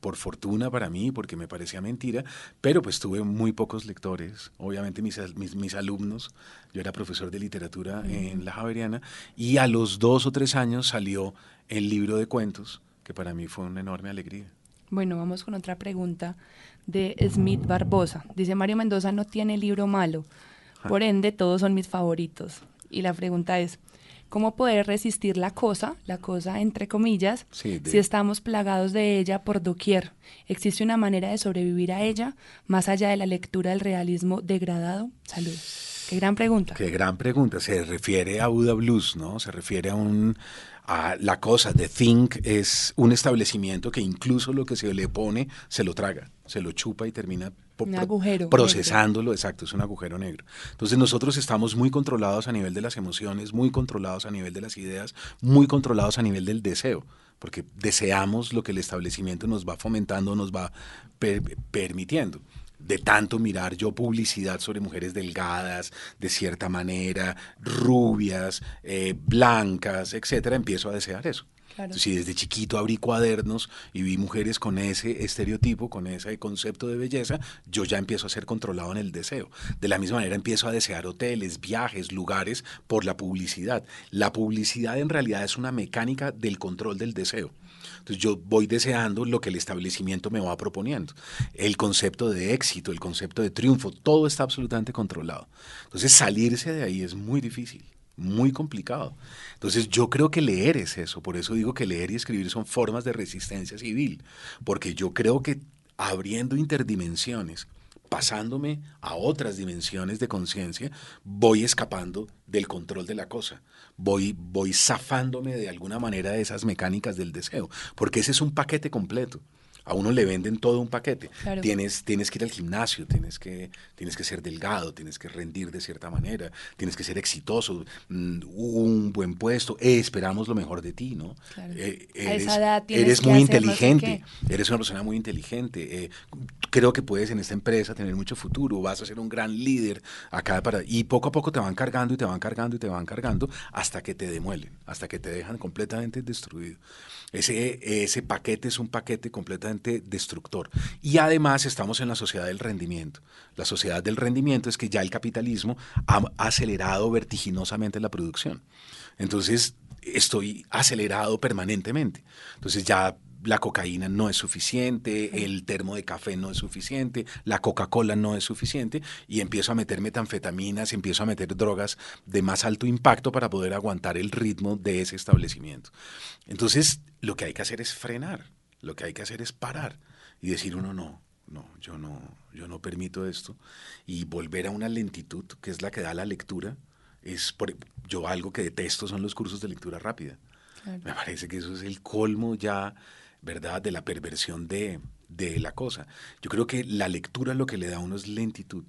por fortuna para mí, porque me parecía mentira, pero pues tuve muy pocos lectores, obviamente mis, mis, mis alumnos, yo era profesor de literatura en la Javeriana, y a los dos o tres años salió el libro de cuentos, que para mí fue una enorme alegría. Bueno, vamos con otra pregunta de Smith Barbosa. Dice Mario Mendoza no tiene libro malo, por ende todos son mis favoritos. Y la pregunta es, ¿cómo poder resistir la cosa, la cosa entre comillas, Sí, de- si estamos plagados de ella por doquier? ¿Existe una manera de sobrevivir a ella, más allá de la lectura del realismo degradado? Salud. Qué gran pregunta. Qué gran pregunta. Se refiere a Buda Blues, ¿no? Se refiere a un la cosa. The Think es un establecimiento que incluso lo que se le pone se lo traga, se lo chupa y termina Un agujero procesándolo. Exacto, es un agujero negro. Entonces nosotros estamos muy controlados a nivel de las emociones, muy controlados a nivel de las ideas, muy controlados a nivel del deseo. Porque deseamos lo que el establecimiento nos va fomentando, nos va per- permitiendo de tanto mirar yo publicidad sobre mujeres delgadas, de cierta manera, rubias, eh, blancas, etcétera, empiezo a desear eso. Claro. Entonces, si desde chiquito abrí cuadernos y vi mujeres con ese estereotipo, con ese concepto de belleza, yo ya empiezo a ser controlado en el deseo. De la misma manera empiezo a desear hoteles, viajes, lugares por la publicidad. La publicidad en realidad es una mecánica del control del deseo. Entonces yo voy deseando lo que el establecimiento me va proponiendo. El concepto de éxito, el concepto de triunfo, todo está absolutamente controlado. Entonces salirse de ahí es muy difícil, muy complicado. Entonces yo creo que leer es eso, por eso digo que leer y escribir son formas de resistencia civil, porque yo creo que abriendo interdimensiones, pasándome a otras dimensiones de conciencia, voy escapando del control de la cosa, voy, voy zafándome de alguna manera de esas mecánicas del deseo, porque ese es un paquete completo. A uno le venden todo un paquete. Claro. Tienes, tienes que ir al gimnasio, tienes que, tienes que ser delgado, tienes que rendir de cierta manera, tienes que ser exitoso, mm, un buen puesto, eh, esperamos lo mejor de ti, ¿no? Claro. Eh, A esa edad eres que muy hacer no sé inteligente, eres una persona muy inteligente. eh, creo que puedes en esta empresa tener mucho futuro, vas a ser un gran líder acá para y poco a poco te van cargando y te van cargando y te van cargando hasta que te demuelen, hasta que te dejan completamente destruido. Ese, ese paquete es un paquete completamente destructor. Y además estamos en la sociedad del rendimiento. La sociedad del rendimiento es que ya el capitalismo ha acelerado vertiginosamente la producción. Entonces, estoy acelerado permanentemente. Entonces ya la cocaína no es suficiente, el termo de café no es suficiente, la Coca-Cola no es suficiente y empiezo a meter metanfetaminas, empiezo a meter drogas de más alto impacto para poder aguantar el ritmo de ese establecimiento. Entonces, lo que hay que hacer es frenar, lo que hay que hacer es parar y decir uno no, no, yo no, yo no permito esto y volver a una lentitud que es la que da la lectura. Es por, yo algo que detesto son los cursos de lectura rápida. Claro. Me parece que eso es el colmo ya, ¿verdad?, de la perversión de, de la cosa. Yo creo que la lectura lo que le da a uno es lentitud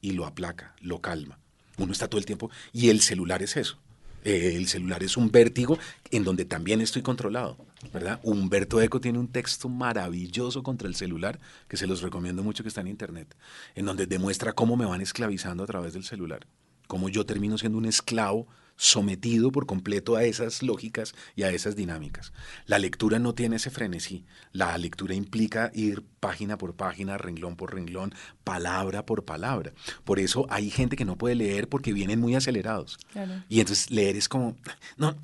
y lo aplaca, lo calma. Uno está todo el tiempo y el celular es eso. Eh, el celular es un vértigo en donde también estoy controlado, ¿verdad? Humberto Eco tiene un texto maravilloso contra el celular que se los recomiendo mucho que está en internet, en donde demuestra cómo me van esclavizando a través del celular, cómo yo termino siendo un esclavo sometido por completo a esas lógicas y a esas dinámicas. La lectura no tiene ese frenesí. La lectura implica ir página por página, renglón por renglón, palabra por palabra. Por eso hay gente que no puede leer porque vienen muy acelerados. Claro. Y entonces leer es como, no,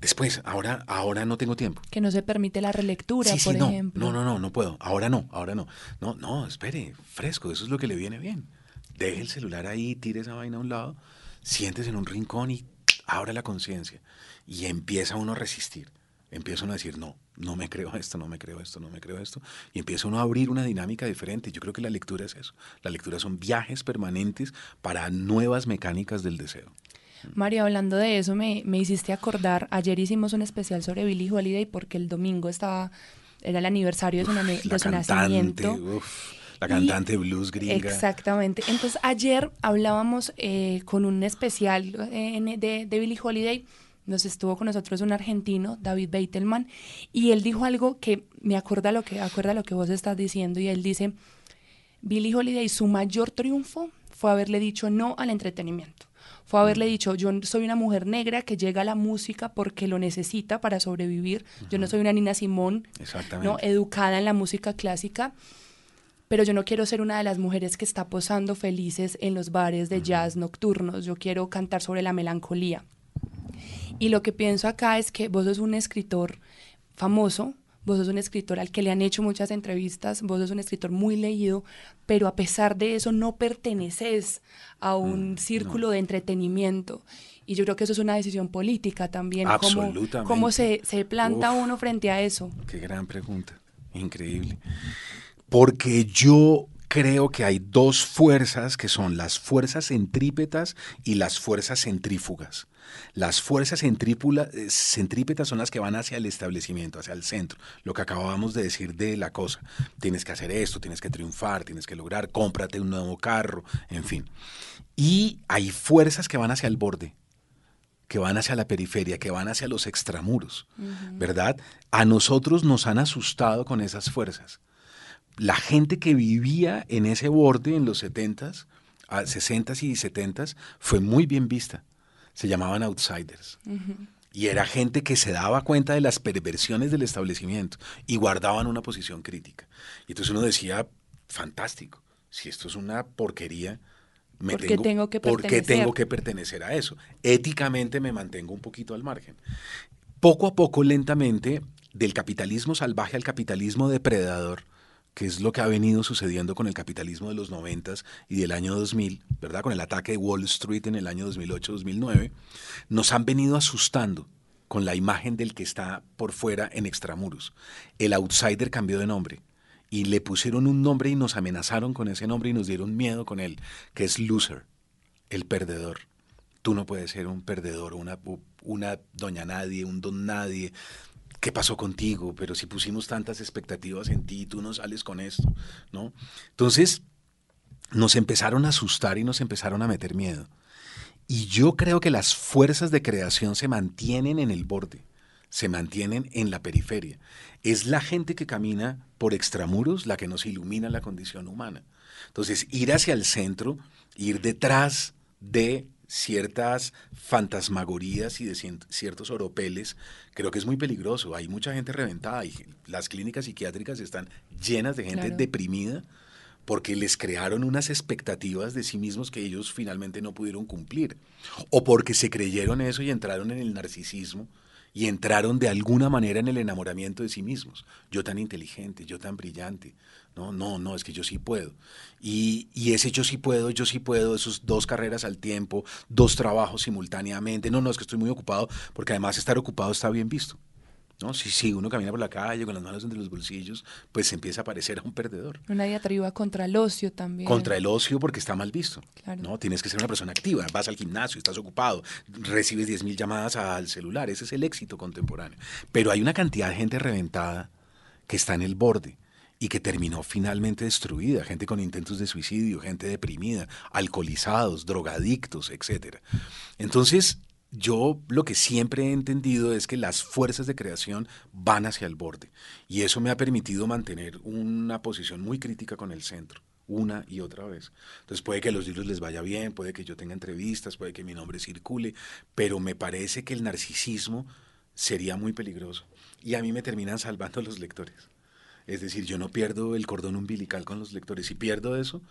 después, ahora, ahora no tengo tiempo. Que no se permite la relectura, Sí, sí, por no, ejemplo. no, no, no, no puedo. Ahora no, ahora no. No, no, espere, fresco, eso es lo que le viene bien. Deje el celular ahí, tire esa vaina a un lado, siéntese en un rincón y abra la conciencia. Y empieza uno a resistir. Empieza uno a decir, no, no me creo esto, no me creo esto, no me creo esto. Y empieza uno a abrir una dinámica diferente. Yo creo que la lectura es eso. La lectura son viajes permanentes para nuevas mecánicas del deseo. Mario, hablando de eso, me, me hiciste acordar, ayer hicimos un especial sobre Billie Holiday porque el domingo estaba, era el aniversario de su, de su cantante, nacimiento. uf, la Y- cantante blues gringa. Exactamente. Entonces, ayer hablábamos eh, con un especial eh, de, de Billie Holiday. Nos estuvo con nosotros un argentino, David Beitelman, y él dijo algo que me acuerda lo que, acuerda lo que vos estás diciendo, y él dice, Billie Holiday, su mayor triunfo fue haberle dicho no al entretenimiento. fue haberle dicho, yo soy una mujer negra que llega a la música porque lo necesita para sobrevivir, yo no soy una Nina Simón, ¿no? educada en la música clásica, pero yo no quiero ser una de las mujeres que está posando felices en los bares de jazz nocturnos, yo quiero cantar sobre la melancolía. Y lo que pienso acá es que vos sos un escritor famoso, vos sos un escritor al que le han hecho muchas entrevistas, vos sos un escritor muy leído, pero a pesar de eso no perteneces a un mm, círculo de entretenimiento. Y yo creo que eso es una decisión política también. Absolutamente. ¿Cómo, cómo se, se, planta uno frente a eso? Qué gran pregunta, increíble. Porque yo creo que hay dos fuerzas que son las fuerzas centrípetas y las fuerzas centrífugas. Las fuerzas eh, centrípetas son las que van hacia el establecimiento, hacia el centro, lo que acabábamos de decir de la cosa. Tienes que hacer esto, tienes que triunfar, tienes que lograr, cómprate un nuevo carro, en fin. Y hay fuerzas que van hacia el borde, que van hacia la periferia, que van hacia los extramuros, ¿verdad? A nosotros nos han asustado con esas fuerzas la gente que vivía en ese borde en los 70s, 60s y 70s fue muy bien vista. Se llamaban outsiders. Y era gente que se daba cuenta de las perversiones del establecimiento y guardaban una posición crítica. Y entonces uno decía, fantástico, si esto es una porquería, me ¿Por qué tengo, que tengo que pertenecer a eso? Éticamente me mantengo un poquito al margen. Poco a poco, lentamente, del capitalismo salvaje al capitalismo depredador, que es lo que ha venido sucediendo con el capitalismo de los 90 y del año 2000, ¿verdad? Con el ataque de Wall Street en el año 2008-2009, nos han venido asustando con la imagen del que está por fuera en extramuros. El outsider cambió de nombre y le pusieron un nombre y nos amenazaron con ese nombre y nos dieron miedo con él, que es loser, el perdedor. Tú no puedes ser un perdedor, una, una doña nadie, un don nadie, ¿qué pasó contigo? Pero si pusimos tantas expectativas en ti, tú no sales con esto, ¿no? Entonces, nos empezaron a asustar y nos empezaron a meter miedo. Y yo creo que las fuerzas de creación se mantienen en el borde, se mantienen en la periferia. Es la gente que camina por extramuros la que nos ilumina la condición humana. Entonces, ir hacia el centro, ir detrás de ciertas fantasmagorías y de ciertos oropeles, creo que es muy peligroso. Hay mucha gente reventada y las clínicas psiquiátricas están llenas de gente deprimida porque les crearon unas expectativas de sí mismos que ellos finalmente no pudieron cumplir, o porque se creyeron eso y entraron en el narcisismo y entraron de alguna manera en el enamoramiento de sí mismos. Yo tan inteligente, yo tan brillante. No, no, no, es que yo sí puedo. Y, y, ese yo sí puedo, yo sí puedo, esos dos carreras al tiempo, dos trabajos simultáneamente. No, no, es que estoy muy ocupado, porque además estar ocupado está bien visto. ¿no? Si, si uno camina por la calle con las manos entre los bolsillos, pues se empieza a parecer a un perdedor. Una diatriba contra el ocio también. Contra el ocio porque está mal visto. ¿no? Tienes que ser una persona activa, vas al gimnasio, estás ocupado, recibes 10.000 llamadas al celular, ese es el éxito contemporáneo. Pero hay una cantidad de gente reventada que está en el borde y que terminó finalmente destruida, gente con intentos de suicidio, gente deprimida, alcoholizados, drogadictos, etc. Entonces, yo lo que siempre he entendido es que las fuerzas de creación van hacia el borde y eso me ha permitido mantener una posición muy crítica con el centro una y otra vez. Entonces puede que a los libros les vaya bien, puede que yo tenga entrevistas, puede que mi nombre circule, pero me parece que el narcisismo sería muy peligroso y a mí me terminan salvando los lectores. Es decir, yo no pierdo el cordón umbilical con los lectores. Si pierdo eso,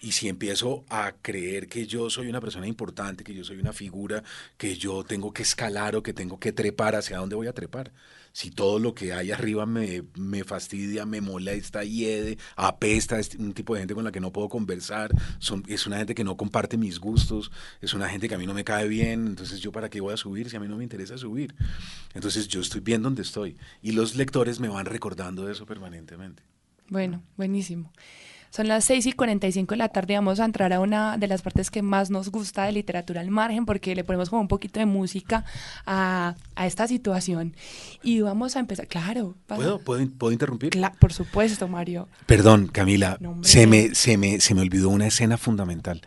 y si empiezo a creer que yo soy una persona importante, que yo soy una figura, que yo tengo que escalar o que tengo que trepar, ¿hacia dónde voy a trepar? Si todo lo que hay arriba me, me fastidia, me molesta, hiede, apesta, es un tipo de gente con la que no puedo conversar, es una gente que no comparte mis gustos, es una gente que a mí no me cae bien, entonces yo para qué voy a subir si a mí no me interesa subir. Entonces yo estoy bien donde estoy y los lectores me van recordando eso permanentemente. Bueno, buenísimo. Son las 6 y 45 de la tarde. Vamos a entrar a una de las partes que más nos gusta de literatura al margen, porque le ponemos como un poquito de música a, a esta situación. Y vamos a empezar. Claro. ¿Puedo, ¿Puedo, interrumpir? por supuesto, Mario. Perdón, Camila. se, me, se, me, se me olvidó una escena fundamental.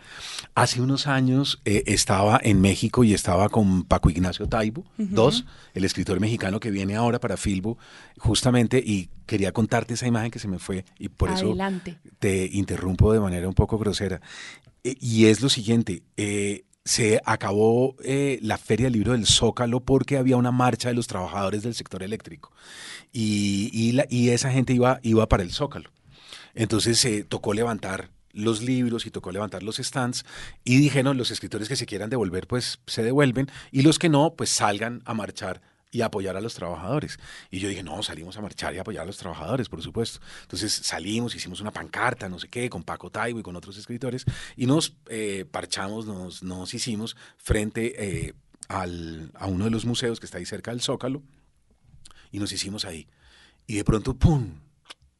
Hace unos años eh, estaba en México y estaba con Paco Ignacio Taibo, dos, el escritor mexicano que viene ahora para Filbo, justamente, y quería contarte esa imagen que se me fue y por Adelante. eso te interrumpo de manera un poco grosera. Eh, y es lo siguiente, eh, se acabó eh, la Feria del Libro del Zócalo porque había una marcha de los trabajadores del sector eléctrico y, esa gente iba, iba para el Zócalo. Entonces se tocó levantar los libros y tocó levantar los stands y dijeron los escritores que se quieran devolver pues se devuelven y los que no pues salgan a marchar y apoyar a los trabajadores. Y yo dije, no, salimos a marchar y apoyar a los trabajadores, por supuesto. Entonces salimos, hicimos una pancarta, no sé qué, con Paco Taibo y con otros escritores, y nos eh, parchamos, nos, nos hicimos frente eh, al- a uno de los museos que está ahí cerca del Zócalo, y nos hicimos ahí. Y de pronto, ¡pum!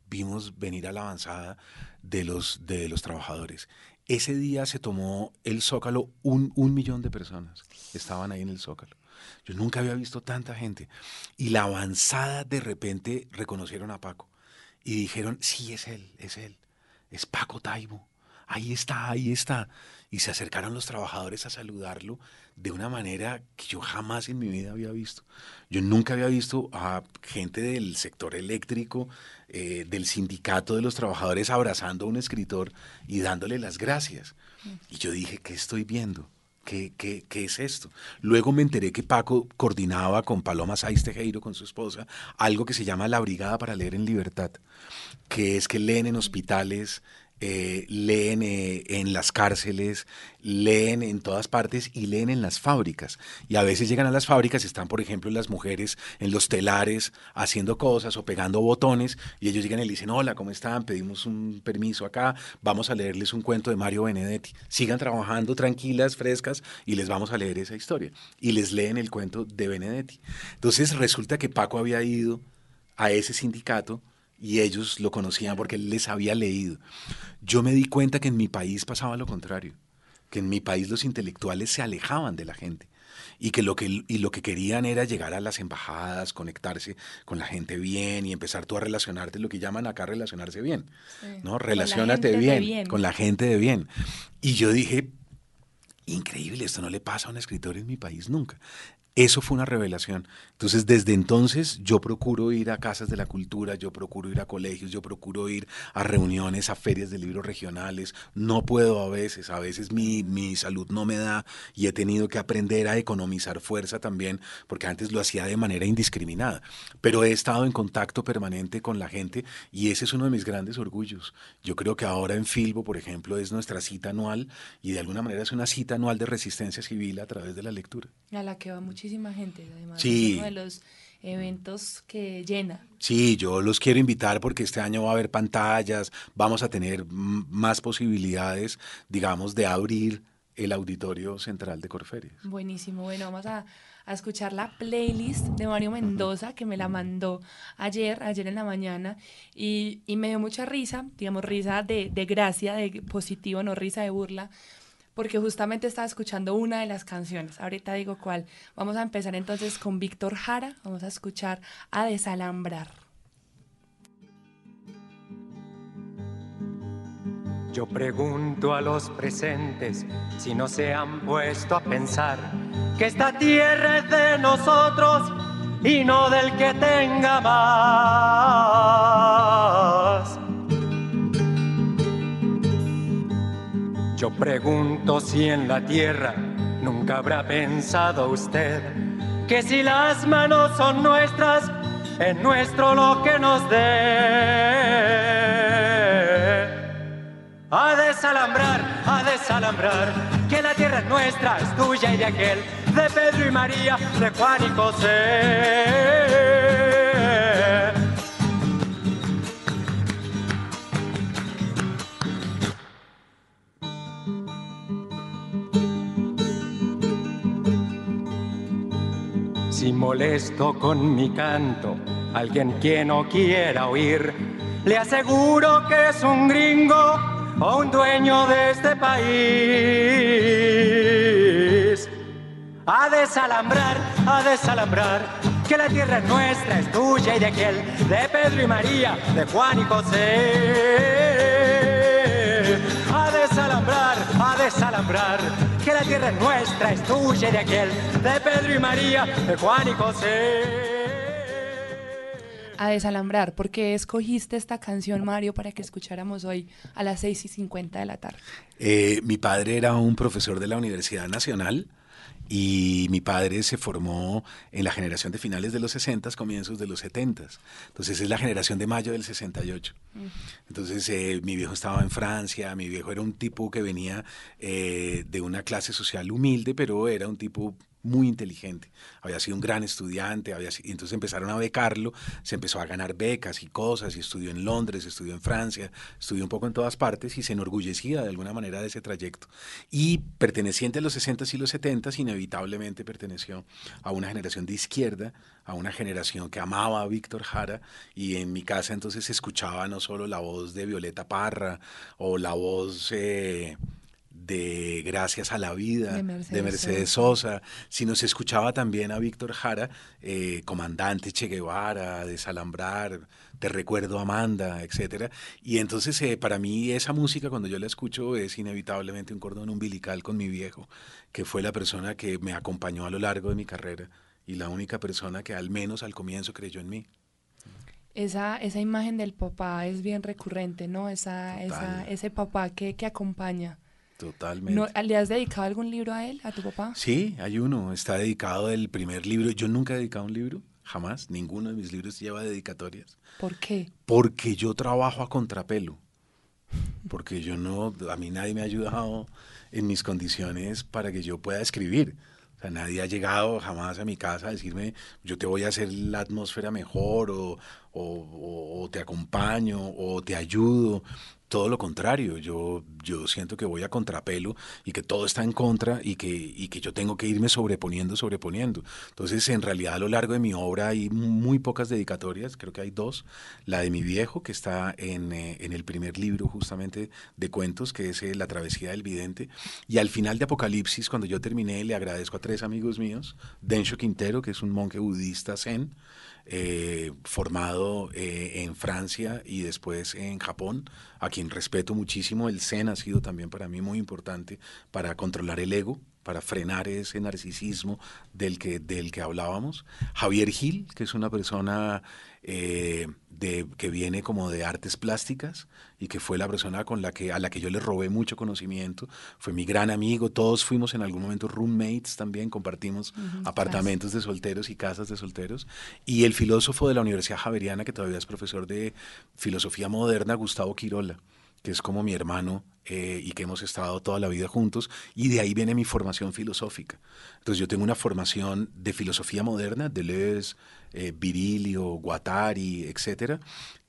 vimos venir a la avanzada de los, de los trabajadores. Ese día se tomó el Zócalo, un, un millón de personas estaban ahí en el Zócalo. Yo nunca había visto tanta gente. Y la avanzada de repente reconocieron a Paco y dijeron, sí, es él, es él, es Paco Taibo. Ahí está, ahí está. Y se acercaron los trabajadores a saludarlo de una manera que yo jamás en mi vida había visto. Yo nunca había visto a gente del sector eléctrico, eh, del sindicato de los trabajadores abrazando a un escritor y dándole las gracias. Y yo dije, ¿qué estoy viendo? ¿Qué, qué, qué es esto? Luego me enteré que Paco coordinaba con Paloma Saiz Tejero, con su esposa, algo que se llama la Brigada para Leer en Libertad, que es que leen en hospitales, eh, leen eh, en las cárceles, leen en todas partes y leen en las fábricas. Y a veces llegan a las fábricas y están, por ejemplo, las mujeres en los telares haciendo cosas o pegando botones y ellos llegan y le dicen, hola, ¿cómo están? Pedimos un permiso acá, vamos a leerles un cuento de Mario Benedetti. Sigan trabajando tranquilas, frescas y les vamos a leer esa historia. Y les leen el cuento de Benedetti. Entonces resulta que Paco había ido a ese sindicato y ellos lo conocían porque él les había leído. Yo me di cuenta que en mi país pasaba lo contrario, que en mi país los intelectuales se alejaban de la gente y que lo que y lo que querían era llegar a las embajadas, conectarse con la gente bien y empezar tú a relacionarte, lo que llaman acá relacionarse bien, ¿no? De bien, bien. con la gente de bien. Y yo dije, increíble, esto no le pasa a un escritor en mi país nunca. Eso fue una revelación. Entonces, desde entonces yo procuro ir a casas de la cultura, yo procuro ir a colegios, yo procuro ir a reuniones, a ferias de libros regionales. No puedo a veces, a veces mi, mi salud no me da y he tenido que aprender a economizar fuerza también, porque antes lo hacía de manera indiscriminada. Pero he estado en contacto permanente con la gente y ese es uno de mis grandes orgullos. Yo creo que ahora en Filbo, por ejemplo, es nuestra cita anual y de alguna manera es una cita anual de resistencia civil a través de la lectura. A la que va muchísima gente, además. Sí. Es uno de los eventos que llena. Sí, yo los quiero invitar porque este año va a haber pantallas, vamos a tener más posibilidades, digamos, de abrir el auditorio central de Corferias. Buenísimo. Bueno, vamos a, a escuchar la playlist de Mario Mendoza, que me la mandó ayer, ayer en la mañana, y, y me dio mucha risa, digamos, risa de, de gracia, de positivo, no risa de burla, porque justamente estaba escuchando una de las canciones. Ahorita digo cuál. Vamos a empezar entonces con Víctor Jara, vamos a escuchar a Desalambrar. Yo pregunto a los presentes si no se han puesto a pensar que esta tierra es de nosotros y no del que tenga más. Yo pregunto si en la tierra nunca habrá pensado usted que si las manos son nuestras, es nuestro lo que nos dé. A desalambrar, a desalambrar, que la tierra es nuestra, es tuya y de aquel, de Pedro y María, de Juan y José. Si molesto con mi canto, alguien que no quiera oír, le aseguro que es un gringo o un dueño de este país. A desalambrar, a desalambrar, que la tierra es nuestra, es tuya y de aquel, de Pedro y María, de Juan y José. A desalambrar, a desalambrar, tierra es nuestra, es tuya y de aquel, de Pedro y María, de Juan y José. a desalambrar. ¿Por qué escogiste esta canción, Mario, para que escucháramos hoy a las 6 y 50 de la tarde? Eh, mi padre era un profesor de la Universidad Nacional y mi padre se formó en la generación de finales de los 60, comienzos de los 70. Entonces es la generación de mayo del 68. Entonces eh, mi viejo estaba en Francia, mi viejo era un tipo que venía eh, de una clase social humilde, pero era un tipo muy inteligente, había sido un gran estudiante, había, entonces empezaron a becarlo, se empezó a ganar becas y cosas, y estudió en Londres, estudió en Francia, estudió un poco en todas partes y se enorgullecía de alguna manera de ese trayecto. Y perteneciente a los 60s y los 70s, inevitablemente perteneció a una generación de izquierda, a una generación que amaba a Víctor Jara, y en mi casa entonces escuchaba no solo la voz de Violeta Parra o la voz... Eh, de Gracias a la Vida, de Mercedes, Sosa, sino se escuchaba también a Víctor Jara, eh, comandante Che Guevara, Desalambrar, Te Recuerdo Amanda, etcétera. Y entonces eh, para mí esa música cuando yo la escucho es inevitablemente un cordón umbilical con mi viejo, que fue la persona que me acompañó a lo largo de mi carrera y la única persona que al menos al comienzo creyó en mí. Esa, esa imagen del papá es bien recurrente, ¿no? Esa, esa ese papá que, que acompaña. Totalmente. ¿Le has dedicado algún libro a él, a tu papá? Sí, hay uno. Está dedicado el primer libro. Yo nunca he dedicado un libro, jamás. Ninguno de mis libros lleva dedicatorias. ¿Por qué? Porque yo trabajo a contrapelo. Porque yo no, a mí nadie me ha ayudado en mis condiciones para que yo pueda escribir. O sea, nadie ha llegado jamás a mi casa a decirme, yo te voy a hacer la atmósfera mejor o, o te acompaño o te ayudo todo lo contrario, yo, yo siento que voy a contrapelo y que todo está en contra y que, y que yo tengo que irme sobreponiendo, sobreponiendo. Entonces, en realidad, a lo largo de mi obra hay muy pocas dedicatorias, creo que hay dos. La de mi viejo, que está en, eh, en el primer libro justamente de cuentos, que es eh, La travesía del vidente. Y al final de Apocalipsis, cuando yo terminé, le agradezco a tres amigos míos, Densho Quintero, que es un monje budista zen, eh, formado eh, en Francia y después en Japón, a quien respeto muchísimo. El Zen ha sido también para mí muy importante para controlar el ego, para frenar ese narcisismo del que, del que hablábamos. Javier Gil, que es una persona eh, de, que viene como de artes plásticas y que fue la persona con la que, a la que yo le robé mucho conocimiento, fue mi gran amigo, todos fuimos en algún momento roommates también, compartimos apartamentos de solteros y casas de solteros, y el filósofo de la Universidad Javeriana, que todavía es profesor de filosofía moderna, Gustavo Quirola que es como mi hermano eh, y que hemos estado toda la vida juntos, y de ahí viene mi formación filosófica. Entonces yo tengo una formación de filosofía moderna, Deleuze, eh, Virilio, Guattari, etcétera,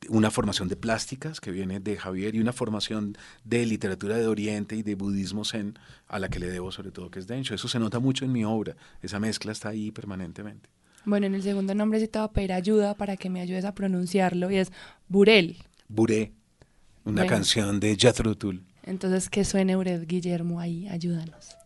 una formación de plásticas que viene de Javier y una formación de literatura de Oriente y de budismo zen a la que le debo sobre todo que es Densho. Eso se nota mucho en mi obra, esa mezcla está ahí permanentemente. Bueno, en el segundo nombre sí te voy a pedir ayuda para que me ayudes a pronunciarlo y es Burel. Buré, una canción de Jethro Tull. Entonces, que suene Ured Guillermo ahí, ayúdanos.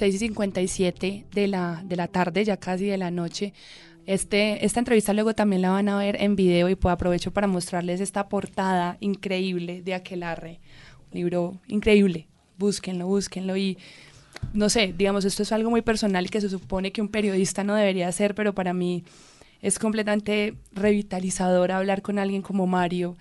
6 y 57 de la, de la tarde, ya casi de la noche. Este, esta entrevista luego también la van a ver en video y pues aprovecho para mostrarles esta portada increíble de Aquelarre. Un libro increíble. Búsquenlo, búsquenlo y no sé, digamos, esto es algo muy personal que se supone que un periodista no debería hacer, pero para mí es completamente revitalizador hablar con alguien como Mario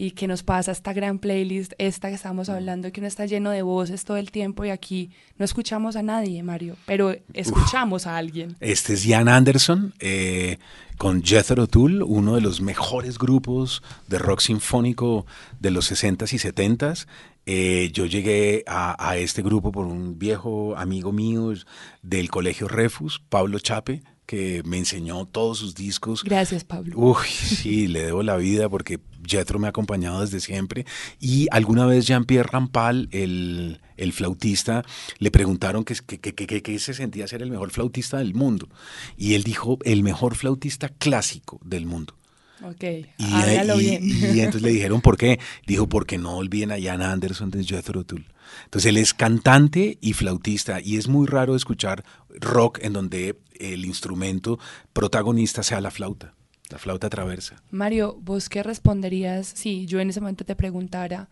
y que nos pasa esta gran playlist, esta que estamos hablando, que uno está lleno de voces todo el tiempo y aquí no escuchamos a nadie, Mario, pero escuchamos a alguien. Este es Jan Anderson eh, con Jethro Tull, uno de los mejores grupos de rock sinfónico de los 60s y 70s. Eh, yo llegué a, a, este grupo por un viejo amigo mío del colegio Refus, Pablo Chape, que me enseñó todos sus discos. Gracias, Pablo. Uy, sí, le debo la vida porque Jethro me ha acompañado desde siempre. Y alguna vez Jean-Pierre Rampal, el, el, flautista, le preguntaron qué que, que, que, se sentía ser el mejor flautista del mundo. Y él dijo, el mejor flautista clásico del mundo. Ok, y, hágalo y, bien. y entonces le dijeron, ¿por qué? Dijo, porque no olviden a Jan Anderson de Jethro Tull. Entonces él es cantante y flautista y es muy raro escuchar rock en donde el instrumento protagonista sea la flauta, la flauta traversa. Mario, ¿vos qué responderías si yo en ese momento te preguntara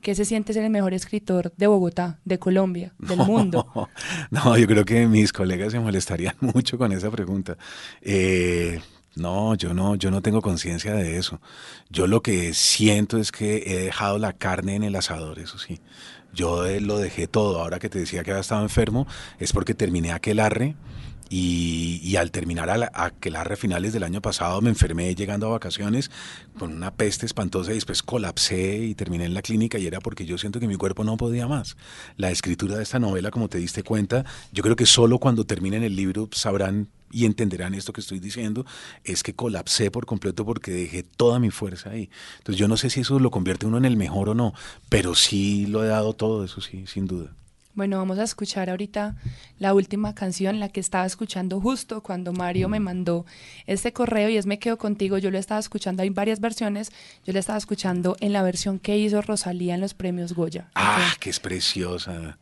qué se siente ser el mejor escritor de Bogotá, de Colombia, del no, (laughs) mundo? No, yo creo que mis colegas se molestarían (laughs) mucho con esa pregunta. Eh, no, yo no, yo no tengo conciencia de eso. Yo lo que siento es que he dejado la carne en el asador, eso sí. Yo lo dejé todo. Ahora que te decía que había estado enfermo, es porque terminé aquel arre. Y, y, al terminar a, la, a finales del año pasado me enfermé llegando a vacaciones con una peste espantosa y después colapsé y terminé en la clínica y era porque yo siento que mi cuerpo no podía más. La escritura de esta novela, como te diste cuenta, yo creo que solo cuando terminen el libro sabrán y entenderán esto que estoy diciendo, es que colapsé por completo porque dejé toda mi fuerza ahí. Entonces yo no sé si eso lo convierte uno en el mejor o no, pero sí lo he dado todo, eso sí, sin duda. Bueno, vamos a escuchar ahorita la última canción, la que estaba escuchando justo cuando Mario me mandó este correo y es Me Quedo Contigo. Yo lo estaba escuchando, hay varias versiones. Yo la estaba escuchando en la versión que hizo Rosalía en los premios Goya. Ah, que es preciosa.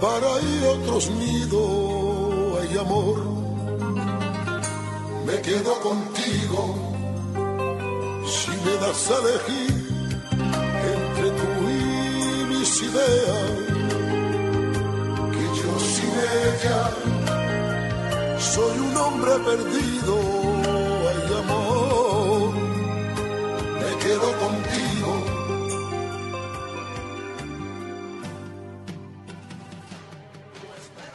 Para ir a otros nidos. Hay amor me quedo contigo. Si me das a elegir entre tú y mis ideas que yo sin ella soy un hombre perdido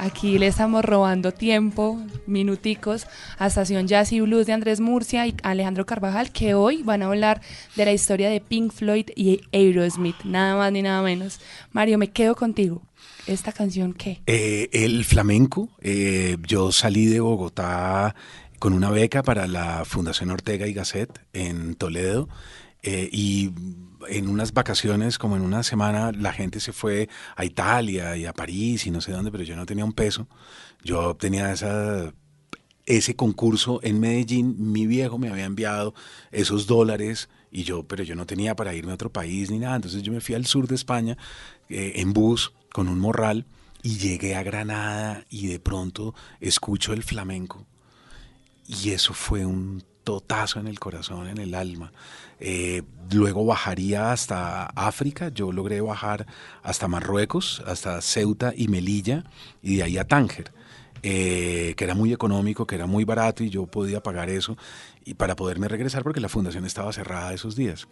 Aquí le estamos robando tiempo minuticos a Estación Jazz y Blues de Andrés Murcia y Alejandro Carvajal, que hoy van a hablar de la historia de Pink Floyd y Aerosmith, nada más ni nada menos. Mario, me quedo contigo. ¿Esta canción qué? Eh, el flamenco. Eh, yo salí de Bogotá con una beca para la Fundación Ortega y Gasset en Toledo. Eh, y en unas vacaciones, como en una semana, la gente se fue a Italia y a París y no sé dónde, pero yo no tenía un peso. Yo tenía esa, ese concurso en Medellín, mi viejo me había enviado esos dólares y yo, pero yo no tenía para irme a otro país ni nada. Entonces yo me fui al sur de España en bus con un morral y llegué a Granada y de pronto escucho el flamenco y eso fue un totazo en el corazón, en el alma. Eh, luego bajaría hasta África, yo logré bajar hasta Marruecos, hasta Ceuta y Melilla y de ahí a Tánger. Eh, que era muy económico, que era muy barato y yo podía pagar eso y para poderme regresar porque la fundación estaba cerrada esos días.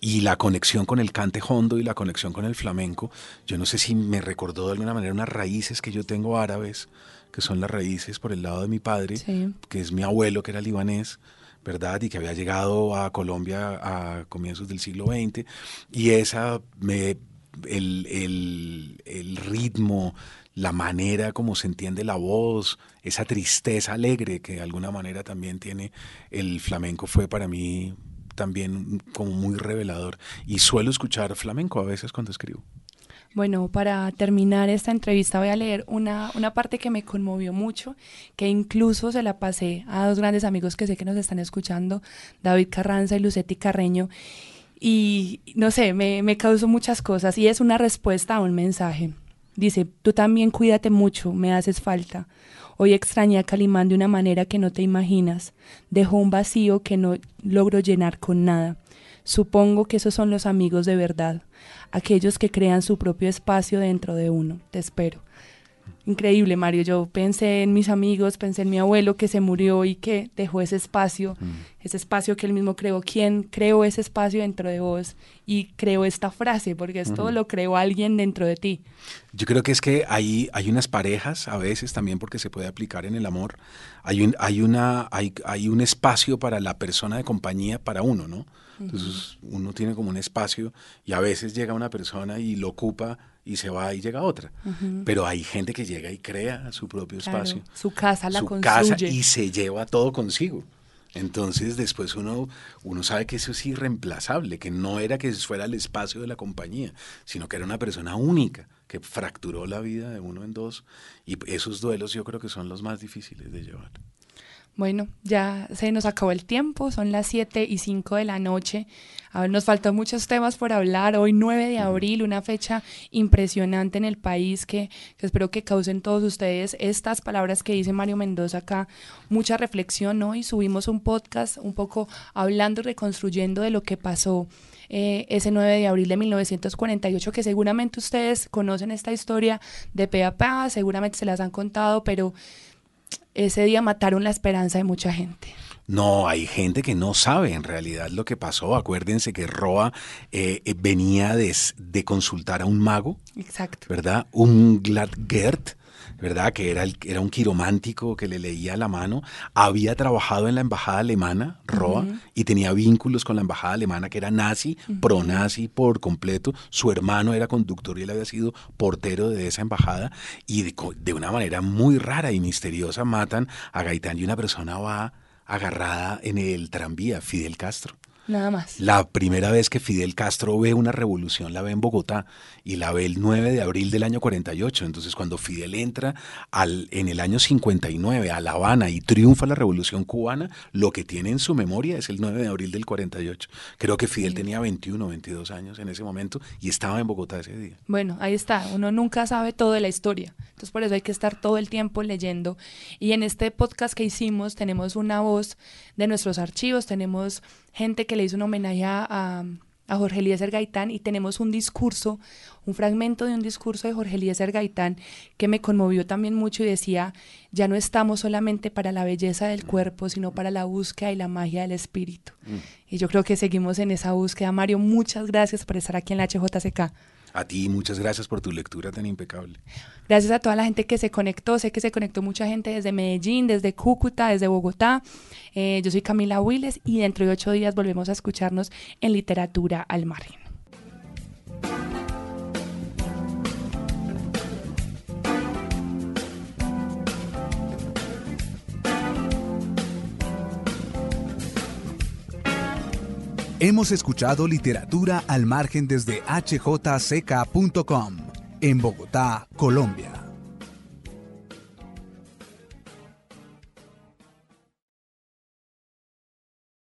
Y la conexión con el cante hondo y la conexión con el flamenco, yo no sé si me recordó de alguna manera unas raíces que yo tengo árabes, que son las raíces por el lado de mi padre, que es mi abuelo que era libanés, ¿verdad? Y que había llegado a Colombia a comienzos del siglo XX. Y esa, me, el, el, el ritmo, la manera como se entiende la voz, esa tristeza alegre que de alguna manera también tiene el flamenco fue para mí también como muy revelador. Y suelo escuchar flamenco a veces cuando escribo. Bueno, para terminar esta entrevista voy a leer una, una parte que me conmovió mucho, que incluso se la pasé a dos grandes amigos que sé que nos están escuchando, David Carranza y Lucetti Carreño, y no sé, me, me causó muchas cosas y es una respuesta a un mensaje. Dice, tú también cuídate mucho, me haces falta. Hoy extrañé a Calimán de una manera que no te imaginas. Dejó un vacío que no logro llenar con nada. Supongo que esos son los amigos de verdad, aquellos que crean su propio espacio dentro de uno. Te espero. Increíble, Mario. Yo pensé en mis amigos, pensé en mi abuelo que se murió y que dejó ese espacio, mm. ese espacio que él mismo creó. ¿Quién creó ese espacio dentro de vos? Y creó esta frase, porque esto lo creó alguien dentro de ti. Yo creo que es que hay, hay unas parejas, a veces también porque se puede aplicar en el amor, hay un, hay una, hay, hay un espacio para la persona de compañía para uno, ¿no? Entonces uno tiene como un espacio y a veces llega una persona y lo ocupa y se va y llega otra. Pero hay gente que llega y crea su propio espacio. su casa la su construye. casa y se lleva todo consigo. Entonces después uno, uno sabe que eso es irreemplazable, que no era que fuera el espacio de la compañía, sino que era una persona única que fracturó la vida de uno en dos. Y esos duelos yo creo que son los más difíciles de llevar. Bueno, ya se nos acabó el tiempo, son las 7 y 5 de la noche. A ver, nos faltan muchos temas por hablar. Hoy 9 de abril, una fecha impresionante en el país que, espero que causen todos ustedes estas palabras que dice Mario Mendoza acá. Mucha reflexión, ¿no? Y subimos un podcast un poco hablando y reconstruyendo de lo que pasó eh, ese 9 de abril de 1948, que seguramente ustedes conocen esta historia de pe a pa, seguramente se las han contado, pero ese día mataron la esperanza de mucha gente. No, hay gente que no sabe en realidad lo que pasó. Acuérdense que Roa eh, eh, venía de, de, consultar a un mago. Exacto. ¿Verdad? Un Gladgert ¿verdad? Que era, el, era un quiromántico que le leía la mano. Había trabajado en la embajada alemana, Roa, y tenía vínculos con la embajada alemana que era nazi, pro-nazi por completo. Su hermano era conductor y él había sido portero de esa embajada. Y de, de una manera muy rara y misteriosa matan a Gaitán y una persona va agarrada en el tranvía, Fidel Castro. Nada más. La primera vez que Fidel Castro ve una revolución la ve en Bogotá y la ve el 9 de abril del año 48. Entonces cuando Fidel entra al, en el año 59 a La Habana y triunfa la revolución cubana, lo que tiene en su memoria es el 9 de abril del 48. Creo que Fidel tenía 21, 22 años en ese momento y estaba en Bogotá ese día. Bueno, ahí está. Uno nunca sabe todo de la historia. Entonces por eso hay que estar todo el tiempo leyendo. Y en este podcast que hicimos tenemos una voz de nuestros archivos, tenemos gente que le hizo un homenaje a, a Jorge Eliezer Gaitán y tenemos un discurso, un fragmento de un discurso de Jorge Eliezer Gaitán que me conmovió también mucho y decía, ya no estamos solamente para la belleza del cuerpo, sino para la búsqueda y la magia del espíritu. Mm. Y yo creo que seguimos en esa búsqueda. Mario, muchas gracias por estar aquí en la HJCK. A ti muchas gracias por tu lectura tan impecable. Gracias a toda la gente que se conectó. Sé que se conectó mucha gente desde Medellín, desde Cúcuta, desde Bogotá. Eh, yo soy Camila Willes y dentro de ocho días volvemos a escucharnos en Literatura al Margen. Hemos escuchado literatura al margen desde hjck.com en Bogotá, Colombia.